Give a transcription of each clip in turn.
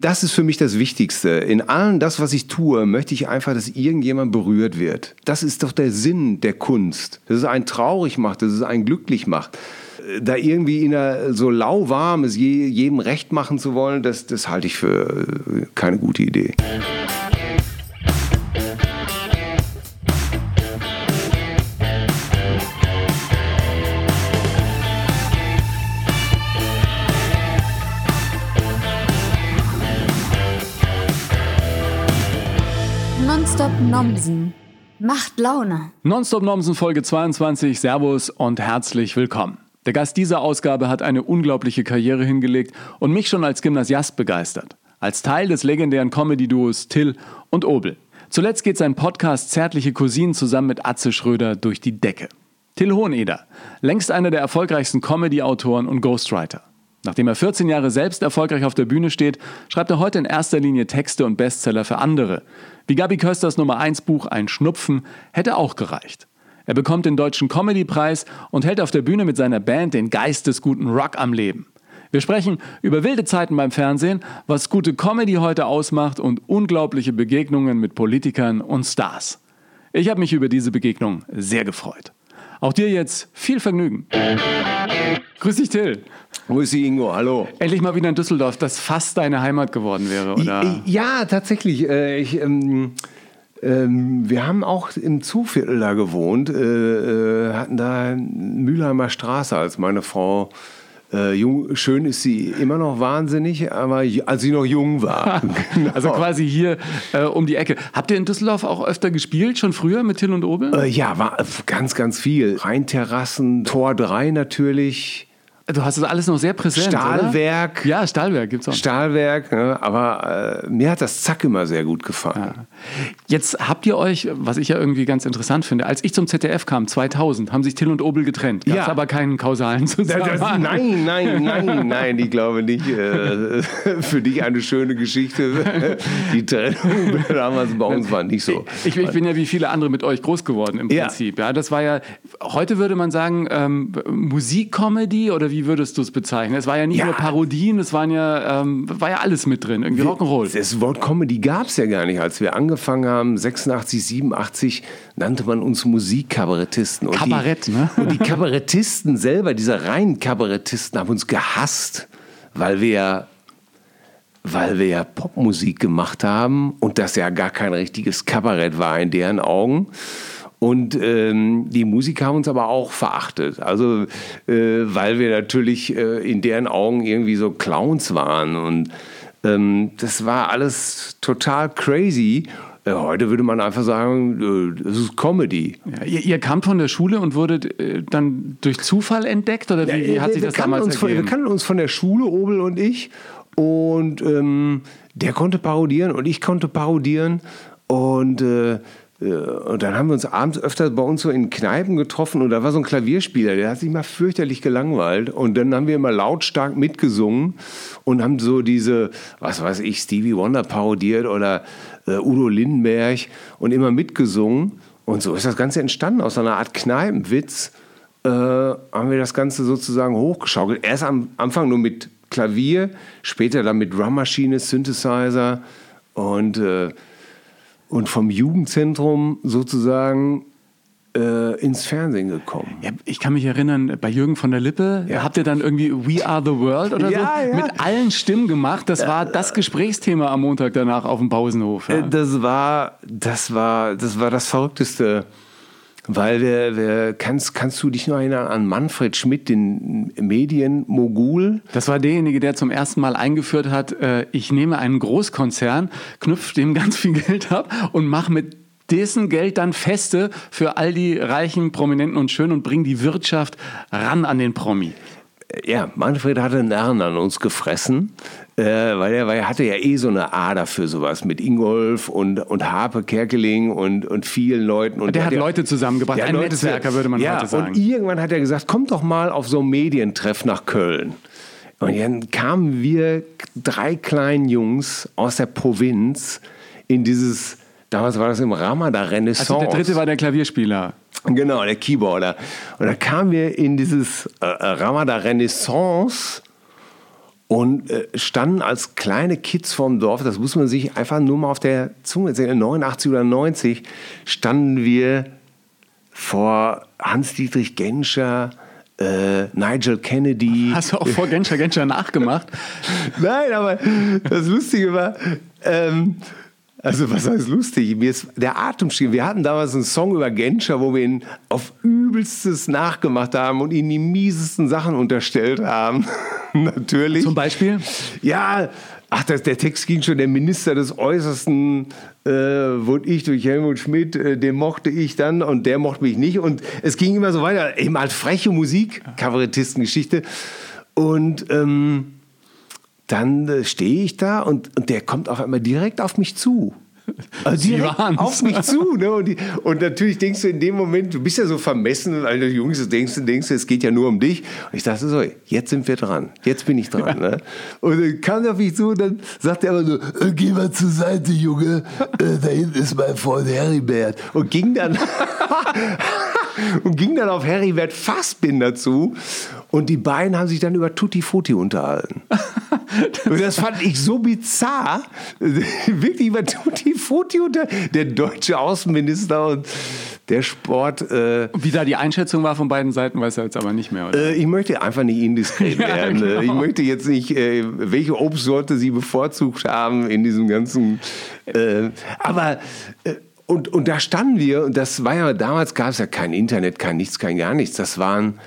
Das ist für mich das Wichtigste. In allem das, was ich tue, möchte ich einfach, dass irgendjemand berührt wird. Das ist doch der Sinn der Kunst. Dass es einen traurig macht, dass es einen glücklich macht. Da irgendwie in einer so lauwarm es jedem recht machen zu wollen, das, das halte ich für äh, keine gute Idee. Nomsen. Macht Laune. Nonstop Nomsen Folge 22. Servus und herzlich willkommen. Der Gast dieser Ausgabe hat eine unglaubliche Karriere hingelegt und mich schon als Gymnasiast begeistert. Als Teil des legendären Comedy-Duos Till und Obel. Zuletzt geht sein Podcast Zärtliche Cousinen zusammen mit Atze Schröder durch die Decke. Till Hoheneder, längst einer der erfolgreichsten Comedy-Autoren und Ghostwriter. Nachdem er 14 Jahre selbst erfolgreich auf der Bühne steht, schreibt er heute in erster Linie Texte und Bestseller für andere. Wie Gabi Kösters Nummer 1 Buch Ein Schnupfen hätte auch gereicht. Er bekommt den Deutschen Comedy-Preis und hält auf der Bühne mit seiner Band den Geist des guten Rock am Leben. Wir sprechen über wilde Zeiten beim Fernsehen, was gute Comedy heute ausmacht und unglaubliche Begegnungen mit Politikern und Stars. Ich habe mich über diese Begegnung sehr gefreut. Auch dir jetzt viel Vergnügen. Grüß dich, Till. Grüß dich, Ingo. Hallo. Endlich mal wieder in Düsseldorf, das fast deine Heimat geworden wäre, oder? Ja, tatsächlich. Äh, ich, ähm, ähm, wir haben auch im Zuviertel da gewohnt, äh, äh hatten da Mülheimer Straße, als meine Frau äh, jung, schön ist sie immer noch wahnsinnig, aber als sie noch jung war. genau. Also quasi hier äh, um die Ecke. Habt ihr in Düsseldorf auch öfter gespielt, schon früher mit Till und Obel? Äh, ja, war ganz, ganz viel. Rheinterrassen, Tor 3 natürlich. Du hast das alles noch sehr präsent. Stahlwerk. Oder? Ja, Stahlwerk gibt es auch. Stahlwerk, ne? aber äh, mir hat das Zack immer sehr gut gefallen. Ja. Jetzt habt ihr euch, was ich ja irgendwie ganz interessant finde, als ich zum ZDF kam, 2000, haben sich Till und Obel getrennt. Gab es ja. aber keinen kausalen Zusammenhang. nein, nein, nein, nein, ich glaube nicht. Äh, für dich eine schöne Geschichte. Die Trennung damals bei uns war nicht so. Ich, ich, bin ja wie viele andere mit euch groß geworden im Prinzip. Ja, ja das war ja, heute würde man sagen, ähm, Musikcomedy oder wie wie würdest du es bezeichnen? Es war ja nicht ja. nur Parodien, es waren ja, ähm, war ja alles mit drin, irgendwie Rock'n'Roll. Das Wort Comedy gab es ja gar nicht. Als wir angefangen haben, 86, 87, nannte man uns Musikkabarettisten. Kabarett, die, ne? Und die Kabarettisten selber, diese reinen Kabarettisten, haben uns gehasst, weil wir weil wir ja Popmusik gemacht haben und das ja gar kein richtiges Kabarett war in deren Augen. Und ähm, die Musiker haben uns aber auch verachtet. Also, äh, weil wir natürlich äh, in deren Augen irgendwie so Clowns waren. Und ähm, das war alles total crazy. Äh, heute würde man einfach sagen, äh, das ist Comedy. Ja, ihr, ihr kamt von der Schule und wurdet äh, dann durch Zufall entdeckt? Oder wie, wie hat sich das damals uns ergeben? Von, wir kannten uns von der Schule, Obel und ich. Und ähm, der konnte parodieren und ich konnte parodieren. Und äh, äh, und dann haben wir uns abends öfter bei uns so in Kneipen getroffen und da war so ein Klavierspieler, der hat sich mal fürchterlich gelangweilt. Und dann haben wir immer lautstark mitgesungen und haben so diese, was weiß ich, Stevie Wonder parodiert oder äh, Udo Lindenberg und immer mitgesungen. Und so ist das Ganze entstanden aus einer Art Kneipenwitz. Äh, haben wir das Ganze sozusagen hochgeschaukelt. Erst am Anfang nur mit Klavier, später dann mit Drummaschine, Synthesizer und äh, und vom Jugendzentrum sozusagen äh, ins Fernsehen gekommen. Ja, ich kann mich erinnern, bei Jürgen von der Lippe ja. habt ihr dann irgendwie We Are the World oder ja, so mit allen Stimmen gemacht. Das war das Gesprächsthema am Montag danach auf dem Pausenhof. Das war, das war, das war das Verrückteste. Weil wir, wir, kannst, kannst du dich noch erinnern an Manfred Schmidt, den Medienmogul? Das war derjenige, der zum ersten Mal eingeführt hat, äh, ich nehme einen Großkonzern, knüpfe dem ganz viel Geld ab und mache mit dessen Geld dann Feste für all die reichen, prominenten und schön und bringe die Wirtschaft ran an den Promi. Ja, Manfred hatte Nerven an uns gefressen äh, weil, er, weil er hatte ja eh so eine Ader für sowas mit Ingolf und, und Harpe Kerkeling und, und vielen Leuten. Und der hat, hat Leute zusammengebracht, ein Leute, Netzwerker würde man ja, heute sagen. Und irgendwann hat er gesagt, kommt doch mal auf so einen Medientreff nach Köln. Und dann kamen wir drei kleinen Jungs aus der Provinz in dieses, damals war das im Ramada Renaissance. Also der dritte war der Klavierspieler. Genau, der Keyboarder. Und da kamen wir in dieses äh, Ramada Renaissance und äh, standen als kleine Kids vom Dorf, das muss man sich einfach nur mal auf der Zunge sehen, 89 oder 90 standen wir vor Hans-Dietrich Genscher, äh, Nigel Kennedy. Hast du auch vor Genscher Genscher nachgemacht? Nein, aber das Lustige war, ähm, also was heißt lustig? Mir ist der Atem still. Wir hatten damals einen Song über Genscher, wo wir ihn auf übelstes nachgemacht haben und ihn die miesesten Sachen unterstellt haben. Natürlich. Zum Beispiel? Ja, ach, das, der Text ging schon, der Minister des Äußersten äh, wurde ich durch Helmut Schmidt, äh, den mochte ich dann und der mochte mich nicht. Und es ging immer so weiter. Eben halt freche Musik, Kabarettistengeschichte. Und ähm, dann äh, stehe ich da und, und der kommt auf einmal direkt auf mich zu. Also Sie waren's. auf mich zu. Ne? Und, die, und natürlich denkst du in dem Moment, du bist ja so vermessen, weil du jung bist, denkst du, denkst du, es geht ja nur um dich. Und ich dachte so, jetzt sind wir dran. Jetzt bin ich dran. Ne? Und dann kam er auf mich zu und dann sagte er aber so, äh, geh mal zur Seite, Junge. Äh, da hinten ist mein Freund Heribert. Und ging dann, und ging dann auf Heribert Fassbinder zu. Und die beiden haben sich dann über Tutti Frutti unterhalten. Und das fand ich so bizarr. Wirklich über Tutti Frutti unter der deutsche Außenminister und der Sport. Äh, Wie da die Einschätzung war von beiden Seiten, weiß er jetzt aber nicht mehr. Oder? äh, ich möchte einfach nicht indiskret Ja, werden. genau. Ich möchte jetzt nicht, äh, welche Obstsorte Sie bevorzugt haben in diesem ganzen. Äh, aber. Äh, und, und da standen wir, und das war ja, damals gab es ja kein Internet, kein nichts, kein gar nichts. Das waren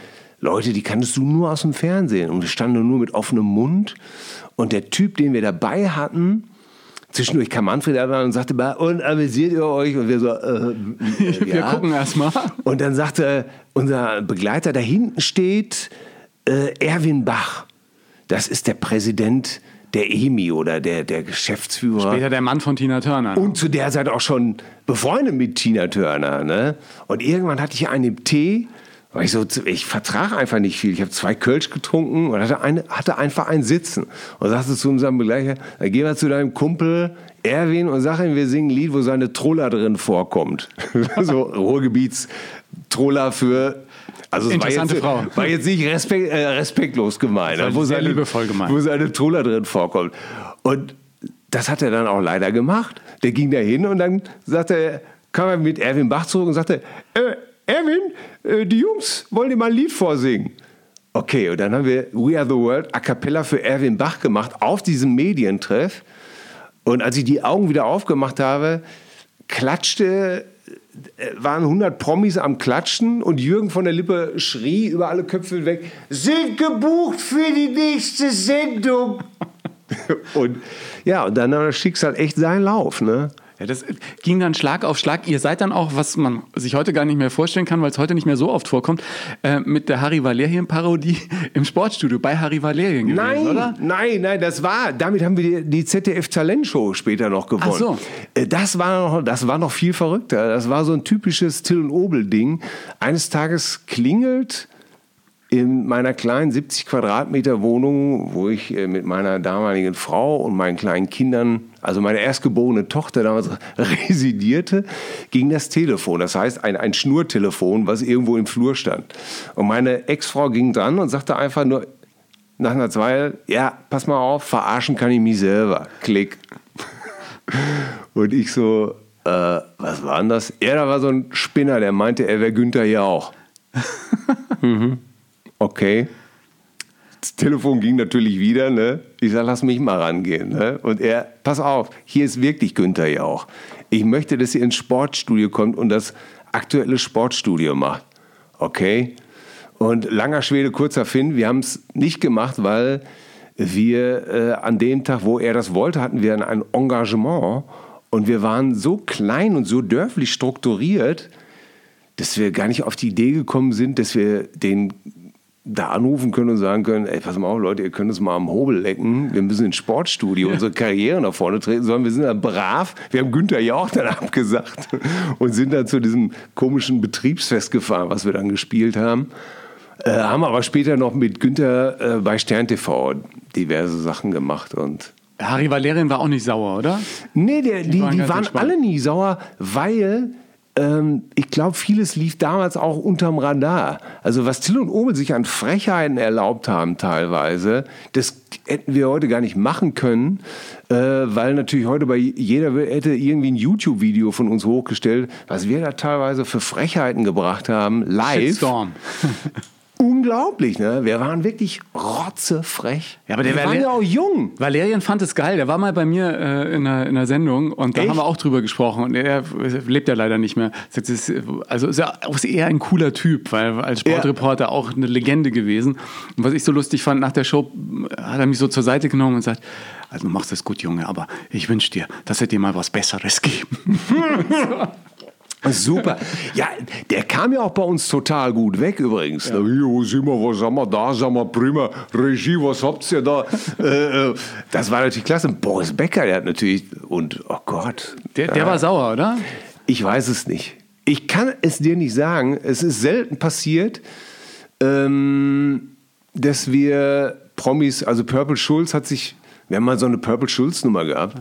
Leute, die kanntest du nur aus dem Fernsehen. Und wir standen nur mit offenem Mund. Und der Typ, den wir dabei hatten, zwischendurch kam Manfred da und sagte, "Ba, und amüsiert ihr euch? Und wir so, äh, äh, Wir ja. gucken erst mal. Und dann sagte unser Begleiter, da hinten steht äh, Erwin Bach. Das ist der Präsident der EMI oder der, der Geschäftsführer. Später der Mann von Tina Turner. Und zu der Zeit auch schon befreundet mit Tina Turner. Ne? Und irgendwann hatte ich einen Tee. War Ich, so, ich vertrage einfach nicht viel. Ich habe zwei Kölsch getrunken und hatte, eine, hatte einfach einen Sitzen. Und sagte zu unserem Begleiter, dann geh mal zu deinem Kumpel Erwin und sag ihm, wir singen ein Lied, wo seine Troller drin vorkommt. so Ruhrgebiets Troller für... Also es war Interessante jetzt, Frau. war jetzt nicht respekt, äh, respektlos gemeint, war wo sehr seine, liebevoll gemeint. wo seine Troller drin vorkommt. Und das hat er dann auch leider gemacht. Der ging da hin und dann sagte er, kam er mit Erwin Bach zurück und sagte, äh, Erwin, äh, die Jungs wollen dir mal ein Lied vorsingen. Okay, und dann haben wir We Are the World a cappella für Erwin Bach gemacht auf diesem Medientreff. Und als ich die Augen wieder aufgemacht habe, klatschte, äh, waren 100 Promis am Klatschen und Jürgen von der Lippe schrie über alle Köpfe weg, sind gebucht für die nächste Sendung. und ja, und dann hat das Schicksal echt seinen Lauf, ne? Ja, das ging dann Schlag auf Schlag. Ihr seid dann auch, was man sich heute gar nicht mehr vorstellen kann, weil es heute nicht mehr so oft vorkommt, äh, mit der Harry Valerien-Parodie im Sportstudio bei Harry Valerien gewesen, Nein, oder? nein, nein, das war, damit haben wir die, die ZDF-Talentshow später noch gewonnen. Ach so. Äh, Das war, noch, das war noch viel verrückter. Das war so ein typisches Till und Obel-Ding. Eines Tages klingelt in meiner kleinen 70 Quadratmeter Wohnung, wo ich äh, mit meiner damaligen Frau und meinen kleinen Kindern, also meine erstgeborene Tochter damals residierte, ging das Telefon. Das heißt, ein, ein Schnurtelefon, was irgendwo im Flur stand. Und meine Ex-Frau ging dran und sagte einfach nur nach einer Zweil, ja, pass mal auf, verarschen kann ich mich selber. Klick. Und ich so, äh, was war denn das? Ja, da war so ein Spinner, der meinte, er wäre Günther Jauch. mhm. Okay. Das Telefon ging natürlich wieder, ne? Ich sag, lass mich mal rangehen, ne? Und er, pass auf, hier ist wirklich Günther Jauch. Ich möchte, dass ihr ins Sportstudio kommt und das aktuelle Sportstudio macht. Okay? Und langer Schwede, kurzer Finn, wir haben es nicht gemacht, weil wir äh, an dem Tag, wo er das wollte, hatten wir ein Engagement und wir waren so klein und so dörflich strukturiert, dass wir gar nicht auf die Idee gekommen sind, dass wir den da anrufen können und sagen können, ey, pass mal auf, Leute, ihr könnt uns mal am Hobel lecken, wir müssen ins Sportstudio unsere Karriere nach vorne treten, sondern wir sind da brav, wir haben Günther Jauch dann abgesagt und sind dann zu diesem komischen Betriebsfest gefahren, was wir dann gespielt haben. Äh, haben aber später noch mit Günther äh, bei Stern TV diverse Sachen gemacht und Harry Valerien war auch nicht sauer, oder? Nee, der, die, waren die waren alle nie sauer, weil ähm, ich glaube, vieles lief damals auch unterm Radar. Also was Till und Obel sich an Frechheiten erlaubt haben teilweise, das hätten wir heute gar nicht machen können, äh, weil natürlich heute bei jeder hätte irgendwie ein YouTube-Video von uns hochgestellt, was wir da teilweise für Frechheiten gebracht haben, live. Shitstorm. Unglaublich, ne? Wir waren wirklich rotzefrech. Ja, aber der wir waren Valer- ja auch jung. Valerian fand es geil. Der war mal bei mir äh, in, einer, in einer Sendung und da Echt? haben wir auch drüber gesprochen. Und er lebt ja leider nicht mehr. Es Also ist ja auch eher ein cooler Typ, weil als Sportreporter auch eine Legende gewesen. Und was ich so lustig fand, nach der Show hat er mich so zur Seite genommen und sagt, also du machst das gut, Junge, aber ich wünsche dir, dass er dir mal was Besseres geben. Super. Ja, der kam ja auch bei uns total gut weg übrigens. Ja. Jo, sind wir, was haben wir da? Sagen wir, prima. Regie, was habt ihr da? äh, äh, das war natürlich klasse. Boris Becker, der hat natürlich, und oh Gott. Der, der war sauer, oder? Ich weiß es nicht. Ich kann es dir nicht sagen. Es ist selten passiert, ähm, dass wir Promis, also Purple Schulz hat sich, wir haben mal so eine Purple Schulz Nummer gehabt.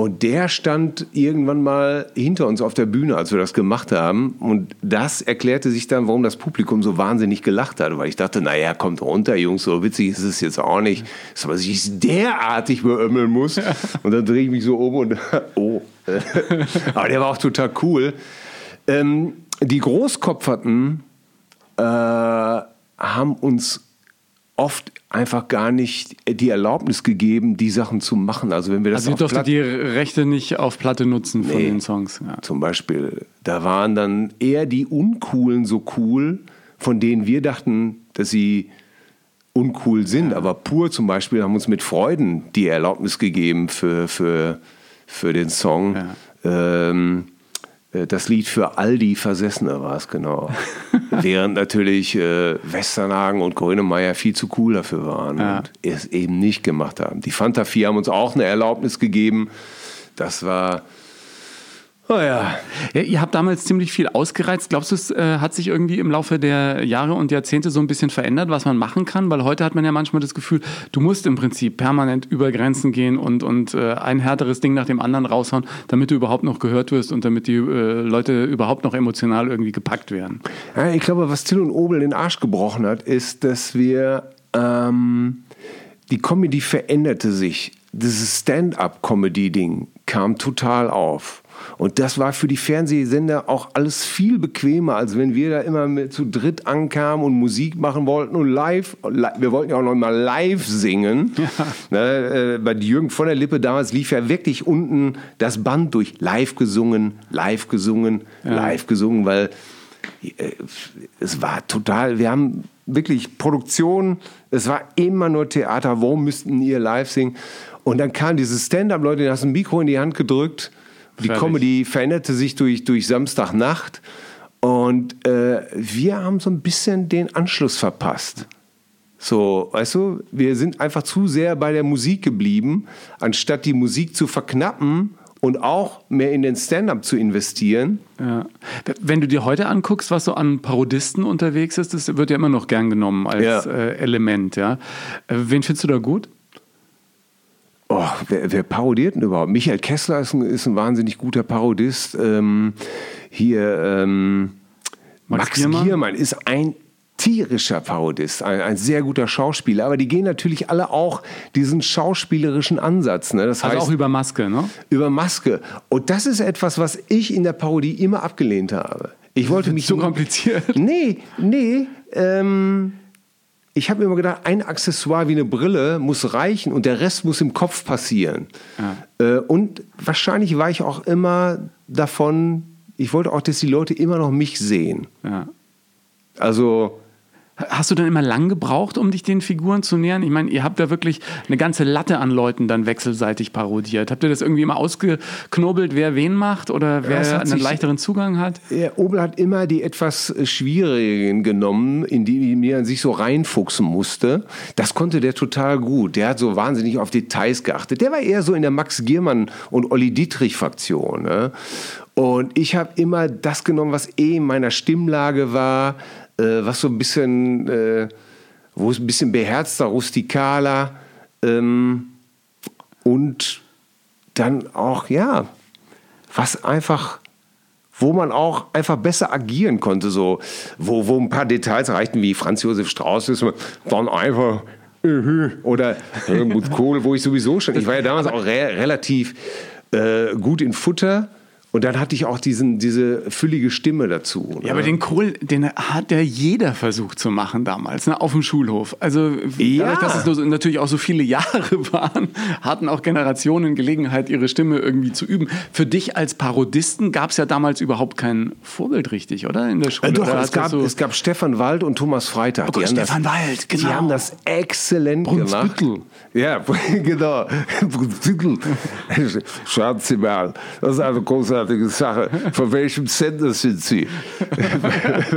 Und der stand irgendwann mal hinter uns auf der Bühne, als wir das gemacht haben. Und das erklärte sich dann, warum das Publikum so wahnsinnig gelacht hat. Weil ich dachte, naja, kommt runter, Jungs, so witzig ist es jetzt auch nicht. Dass man sich derartig beömmeln muss. Und dann drehe ich mich so um und, oh. Aber der war auch total cool. Ähm, die Großkopferten äh, haben uns oft einfach gar nicht die Erlaubnis gegeben, die Sachen zu machen. Also wenn wir das Also ihr auf durftet die Rechte nicht auf Platte nutzen von Nee. den Songs. Ja. zum Beispiel, da waren dann eher die Uncoolen so cool, von denen wir dachten, dass sie uncool sind. Aber Pur zum Beispiel haben uns mit Freuden die Erlaubnis gegeben für, für, für den Song. Ähm, äh, das Lied für all die Versessene war es genau. Während natürlich äh, Westernhagen und Grönemeyer viel zu cool dafür waren Ja. und es eben nicht gemacht haben. Die Fanta 4 haben uns auch eine Erlaubnis gegeben. Das war, oh ja, Ja, ihr habt damals ziemlich viel ausgereizt. Glaubst du, es äh, hat sich irgendwie im Laufe der Jahre und Jahrzehnte so ein bisschen verändert, was man machen kann? Weil heute hat man ja manchmal das Gefühl, du musst im Prinzip permanent über Grenzen gehen und, und äh, ein härteres Ding nach dem anderen raushauen, damit du überhaupt noch gehört wirst und damit die äh, Leute überhaupt noch emotional irgendwie gepackt werden. Ja, ich glaube, was Till und Obel den Arsch gebrochen hat, ist, dass wir ähm, die Comedy veränderte sich. Dieses Stand-up-Comedy-Ding kam total auf. Und das war für die Fernsehsender auch alles viel bequemer, als wenn wir da immer zu dritt ankamen und Musik machen wollten und live, li- wir wollten ja auch noch mal live singen. Ne, äh, bei Jürgen von der Lippe damals lief ja wirklich unten das Band durch. Live gesungen, live gesungen, live gesungen, weil äh, es war total, wir haben wirklich Produktion, es war immer nur Theater, warum müssten ihr live singen? Und dann kam dieses Stand-up-Leute, die hast ein Mikro in die Hand gedrückt, die Fertig. Comedy veränderte sich durch, durch Samstagnacht und äh, wir haben so ein bisschen den Anschluss verpasst. So, weißt du, wir sind einfach zu sehr bei der Musik geblieben, anstatt die Musik zu verknappen und auch mehr in den Stand-up zu investieren. Ja. Wenn du dir heute anguckst, was so an Parodisten unterwegs ist, das wird ja immer noch gern genommen als Ja. äh, Element. Ja? Äh, wen findest du da gut? Oh, wer, wer parodiert denn überhaupt? Michael Kessler ist ein, ist ein wahnsinnig guter Parodist. Ähm, hier ähm, Max Max, Giermann? Giermann? ist ein tierischer Parodist, ein, ein sehr guter Schauspieler. Aber die gehen natürlich alle auch diesen schauspielerischen Ansatz. Ne? Das Also heißt, auch über Maske, ne? über Maske. Und das ist etwas, was ich in der Parodie immer abgelehnt habe. Ich wollte mich Zu kompliziert. Nee, nee. Ähm, ich habe mir immer gedacht, ein Accessoire wie eine Brille muss reichen und der Rest muss im Kopf passieren. Äh, und wahrscheinlich war ich auch immer davon, ich wollte auch, dass die Leute immer noch mich sehen. Ja. Also, Hast du dann immer lang gebraucht, um dich den Figuren zu nähern? Ich meine, ihr habt da wirklich eine ganze Latte an Leuten dann wechselseitig parodiert. Habt ihr das irgendwie immer ausgeknobelt, wer wen macht oder wer hat einen sich- leichteren Zugang hat? der Obel hat immer die etwas schwierigen genommen, in die man sich so reinfuchsen musste. Das konnte der total gut. Der hat so wahnsinnig auf Details geachtet. Der war eher so in der Max Giermann und Olli Dietrich-Fraktion. Ne? Und ich habe immer das genommen, was eh in meiner Stimmlage war, was so ein bisschen, äh, wo es ein bisschen beherzter, rustikaler ähm, und dann auch, ja, was einfach wo man auch einfach besser agieren konnte, so, wo, wo ein paar Details reichten, wie Franz Josef Strauß ist, dann einfach oder Helmut Kohl, wo ich sowieso schon, ich war ja damals auch re relativ äh, gut in Futter und dann hatte ich auch diesen, diese füllige Stimme dazu. Ja, aber den Kohl, den hat ja jeder versucht zu machen damals, ne, auf dem Schulhof. Also, Ja. dadurch, dass es so, natürlich auch so viele Jahre waren, hatten auch Generationen Gelegenheit, ihre Stimme irgendwie zu üben. Für dich als Parodisten gab es ja damals überhaupt kein Vorbild richtig, oder? In der Schule? Äh, doch, es gab, so es gab Stefan Wald und Thomas Freitag. Oh Gott, Stefan das, Wald, Die genau. haben das exzellent gemacht. Brunsbüttel. Ja, genau. Brunsbüttel. Schauen Sie mal, das ist eine großartige Sache. Von welchem Sender sind Sie?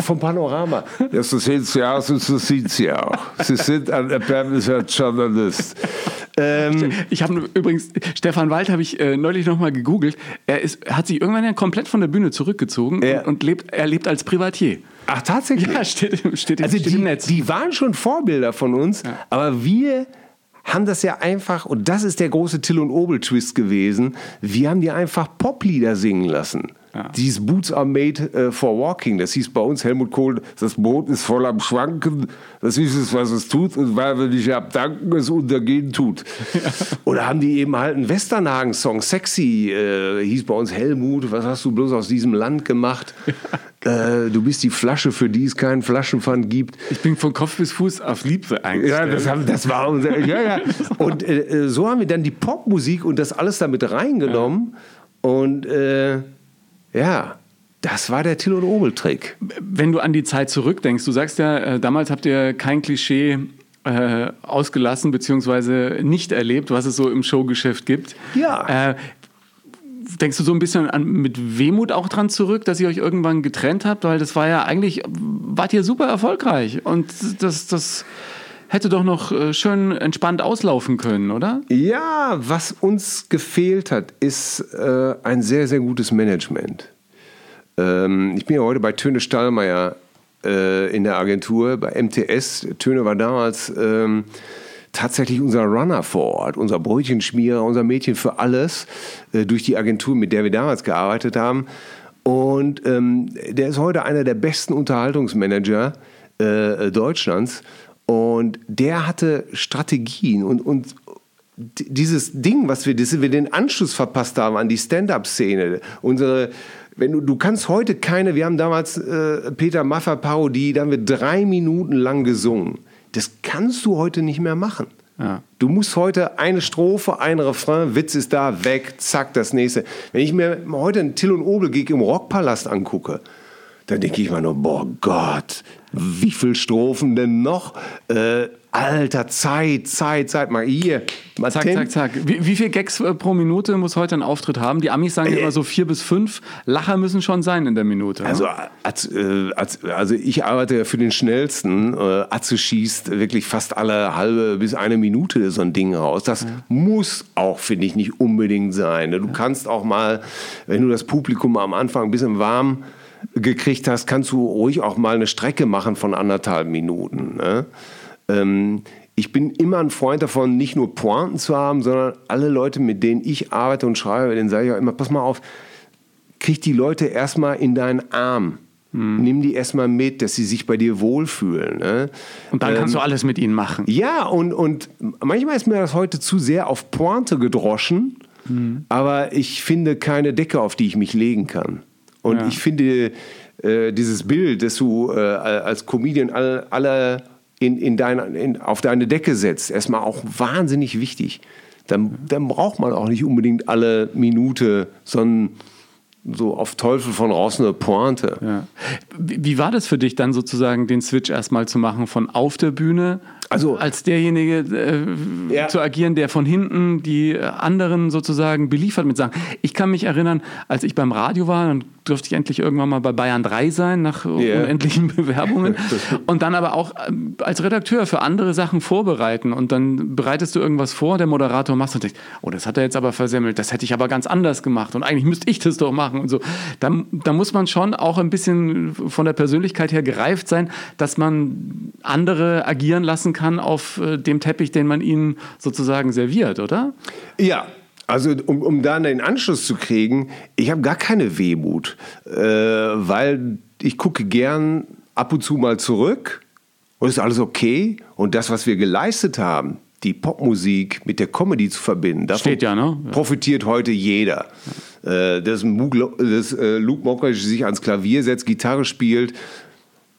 Vom Panorama. Ja, so sehen Sie aus und so sind Sie auch. Sie sind ein erbärmlicher Journalist. Ähm, Ich habe übrigens, Stefan Wald habe ich äh, neulich nochmal gegoogelt. Er ist, hat sich irgendwann ja komplett von der Bühne zurückgezogen Ja. und, und lebt, er lebt als Privatier. ach, tatsächlich? Ja, steht, im- steht, Also steht die, im Netz. die waren schon Vorbilder von uns, aber wir haben das ja einfach, und das ist der große Till und Obel-Twist gewesen, wir haben die einfach Poplieder singen lassen. Dieses Boots are made äh, for walking, das hieß bei uns Helmut Kohl, das Boot ist voll am Schwanken, das ist es, was es tut, und weil wir nicht abdanken, es untergehen tut. Oder haben die eben halt einen Westernhagen-Song, Sexy, äh, hieß bei uns Helmut, was hast du bloß aus diesem Land gemacht? Äh, du bist die Flasche, für die es keinen Flaschenpfand gibt. Ich bin von Kopf bis Fuß auf Liebe Ja, eingestellt. das, haben, das war unser. Ja, ja. Und äh, äh, so haben wir dann die Popmusik und das alles damit reingenommen. Und äh, ja, das war der Till und Obel-Trick. Wenn du an die Zeit zurückdenkst, du sagst ja, äh, damals habt ihr kein Klischee äh, ausgelassen beziehungsweise nicht erlebt, was es so im Showgeschäft gibt. Ja. Äh, denkst du so ein bisschen an, mit Wehmut auch dran zurück, dass ihr euch irgendwann getrennt habt? Weil das war ja eigentlich, wart ihr super erfolgreich und das, das hätte doch noch äh, schön entspannt auslaufen können, oder? Ja, was uns gefehlt hat, ist äh, ein sehr, sehr gutes Management. Ähm, ich bin ja heute bei Töne Stallmeier äh, in der Agentur, bei MTS. Töne war damals ähm, tatsächlich unser Runner vor Ort, unser Brötchenschmierer, unser Mädchen für alles äh, durch die Agentur, mit der wir damals gearbeitet haben. Und ähm, der ist heute einer der besten Unterhaltungsmanager äh, Deutschlands. Und der hatte Strategien und, und dieses Ding, was wir, das wir den Anschluss verpasst haben an die Stand-up-Szene, unsere, wenn du, du kannst heute keine, wir haben damals äh, Peter Maffay Parodie, da haben wir drei Minuten lang gesungen. Das kannst du heute nicht mehr machen. Ja. Du musst heute eine Strophe, ein Refrain, Witz ist da, weg, zack, das nächste. Wenn ich mir heute einen Till und Obel Gig im Rockpalast angucke, dann denke ich mir nur, boah Gott, wie viel Strophen denn noch? Äh, alter, Zeit, Zeit, Zeit, mal hier. Mal Zack, ten- zack, zack. Wie, wie viel Gags äh, pro Minute muss heute ein Auftritt haben? Die Amis sagen ja immer so vier bis fünf. Lacher müssen schon sein in der Minute. ne? Also, Az, äh, Az, also ich arbeite ja für den schnellsten. Äh, Atze schießt wirklich fast alle halbe bis eine Minute so ein Ding raus. Das muss auch, finde ich, nicht unbedingt sein. Du kannst auch mal, wenn du das Publikum am Anfang ein bisschen warm gekriegt hast, kannst du ruhig auch mal eine Strecke machen von anderthalb Minuten. Ne? Ähm, ich bin immer ein Freund davon, nicht nur Pointen zu haben, sondern alle Leute, mit denen ich arbeite und schreibe, denen sage ich auch immer, pass mal auf, krieg die Leute erstmal in deinen Arm. Nimm die erstmal mit, dass sie sich bei dir wohlfühlen. Ne? Und dann kannst du alles mit ihnen machen. Ja, und, und manchmal ist mir das heute zu sehr auf Pointe gedroschen, aber ich finde keine Decke, auf die ich mich legen kann. Und Ja. ich finde äh, dieses Bild, dass du äh, als Comedian alle, alle in, in deine, in, auf deine Decke setzt, erstmal auch wahnsinnig wichtig. Dann, dann braucht man auch nicht unbedingt alle Minute so ein so auf Teufel von raus eine Pointe. Ja. Wie war das für dich dann sozusagen, den Switch erstmal zu machen von auf der Bühne, Also- als derjenige äh, Ja. zu agieren, der von hinten die anderen sozusagen beliefert mit Sachen? Ich kann mich erinnern, als ich beim Radio war, dann durfte ich endlich irgendwann mal bei Bayern 3 sein, nach unendlichen Bewerbungen. Und dann aber auch ähm, als Redakteur für andere Sachen vorbereiten. Und dann bereitest du irgendwas vor, der Moderator macht und denkt, oh, das hat er jetzt aber versemmelt, das hätte ich aber ganz anders gemacht. Und eigentlich müsste ich das doch machen und so. Da, da muss man schon auch ein bisschen von der Persönlichkeit her gereift sein, dass man andere agieren lassen kann auf äh, dem Teppich, den man ihnen sozusagen serviert, oder? Ja, Also um, um da den Anschluss zu kriegen, ich habe gar keine Wehmut, äh, weil ich gucke gern ab und zu mal zurück und ist alles okay. Und das, was wir geleistet haben, die Popmusik mit der Comedy zu verbinden, davon ja, ne? Ja. profitiert heute jeder. Äh, dass, Mug- dass äh, Luke Mockridge sich ans Klavier setzt, Gitarre spielt,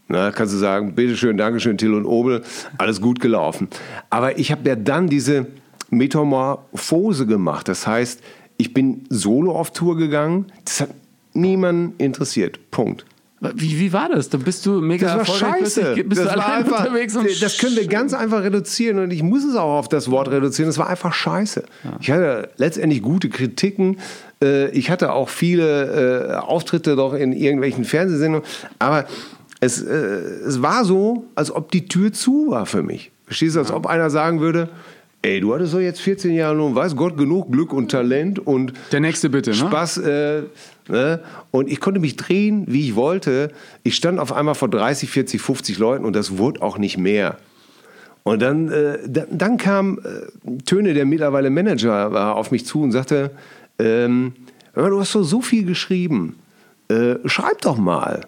na, kannst du sagen, bitteschön, Dankeschön, Till und Obel, alles gut gelaufen. Aber ich habe ja dann diese Metamorphose gemacht. Das heißt, ich bin solo auf Tour gegangen. Das hat niemanden interessiert. Punkt. Wie, wie war das? Da bist du mega Das war scheiße. Bist das, war einfach, unterwegs und das können wir ganz einfach reduzieren und ich muss es auch auf das Wort reduzieren. Das war einfach scheiße. Ich hatte letztendlich gute Kritiken. Äh, Ich hatte auch viele äh, Auftritte doch in irgendwelchen Fernsehsendungen. Aber es, äh, es war so, als ob die Tür zu war für mich. Verstehst du, als ob einer sagen würde, ey, du hattest doch jetzt 14 Jahre nun, weiß Gott, genug Glück und Talent und Der nächste bitte, ne? Spaß. Äh, ne? Und ich konnte mich drehen, wie ich wollte. Ich stand auf einmal vor 30, 40, 50 Leuten und das wurde auch nicht mehr. Und dann, äh, dann, dann kam äh, Töne, der mittlerweile Manager war, auf mich zu und sagte, ähm, du hast doch so viel geschrieben, äh, schreib doch mal.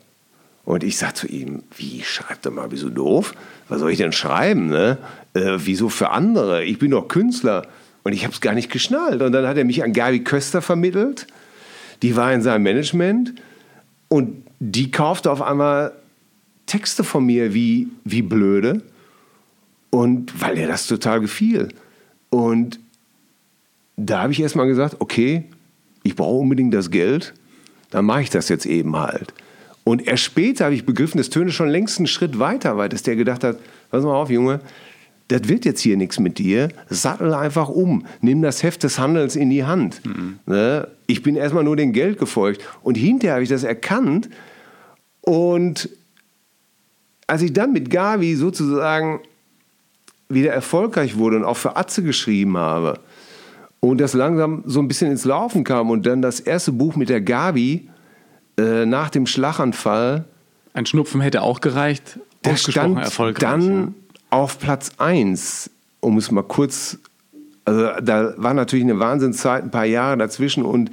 Und ich sagte zu ihm, wie, schreib doch mal, du doof? Was soll ich denn schreiben? Ne? Äh, wieso für andere? Ich bin doch Künstler. Und ich habe es gar nicht geschnallt. Und dann hat er mich an Gabi Köster vermittelt. Die war in seinem Management. Und die kaufte auf einmal Texte von mir wie, wie blöde. Und weil ihr das total gefiel. Und da habe ich erstmal gesagt, okay, ich brauche unbedingt das Geld, dann mache ich das jetzt eben halt. Und erst später habe ich begriffen, das Töne schon längst einen Schritt weiter, weil das der gedacht hat, pass mal auf, Junge, das wird jetzt hier nichts mit dir, sattel einfach um, nimm das Heft des Handelns in die Hand. Ne? Ich bin erstmal nur dem Geld gefolgt. Und hinterher habe ich das erkannt und als ich dann mit Gavi sozusagen wieder erfolgreich wurde und auch für Atze geschrieben habe und das langsam so ein bisschen ins Laufen kam und dann das erste Buch mit der Gavi äh, nach dem Schlaganfall, Ein Schnupfen hätte auch gereicht. der stand dann auf Platz 1, um es mal kurz, also da war natürlich eine Wahnsinnszeit, ein paar Jahre dazwischen und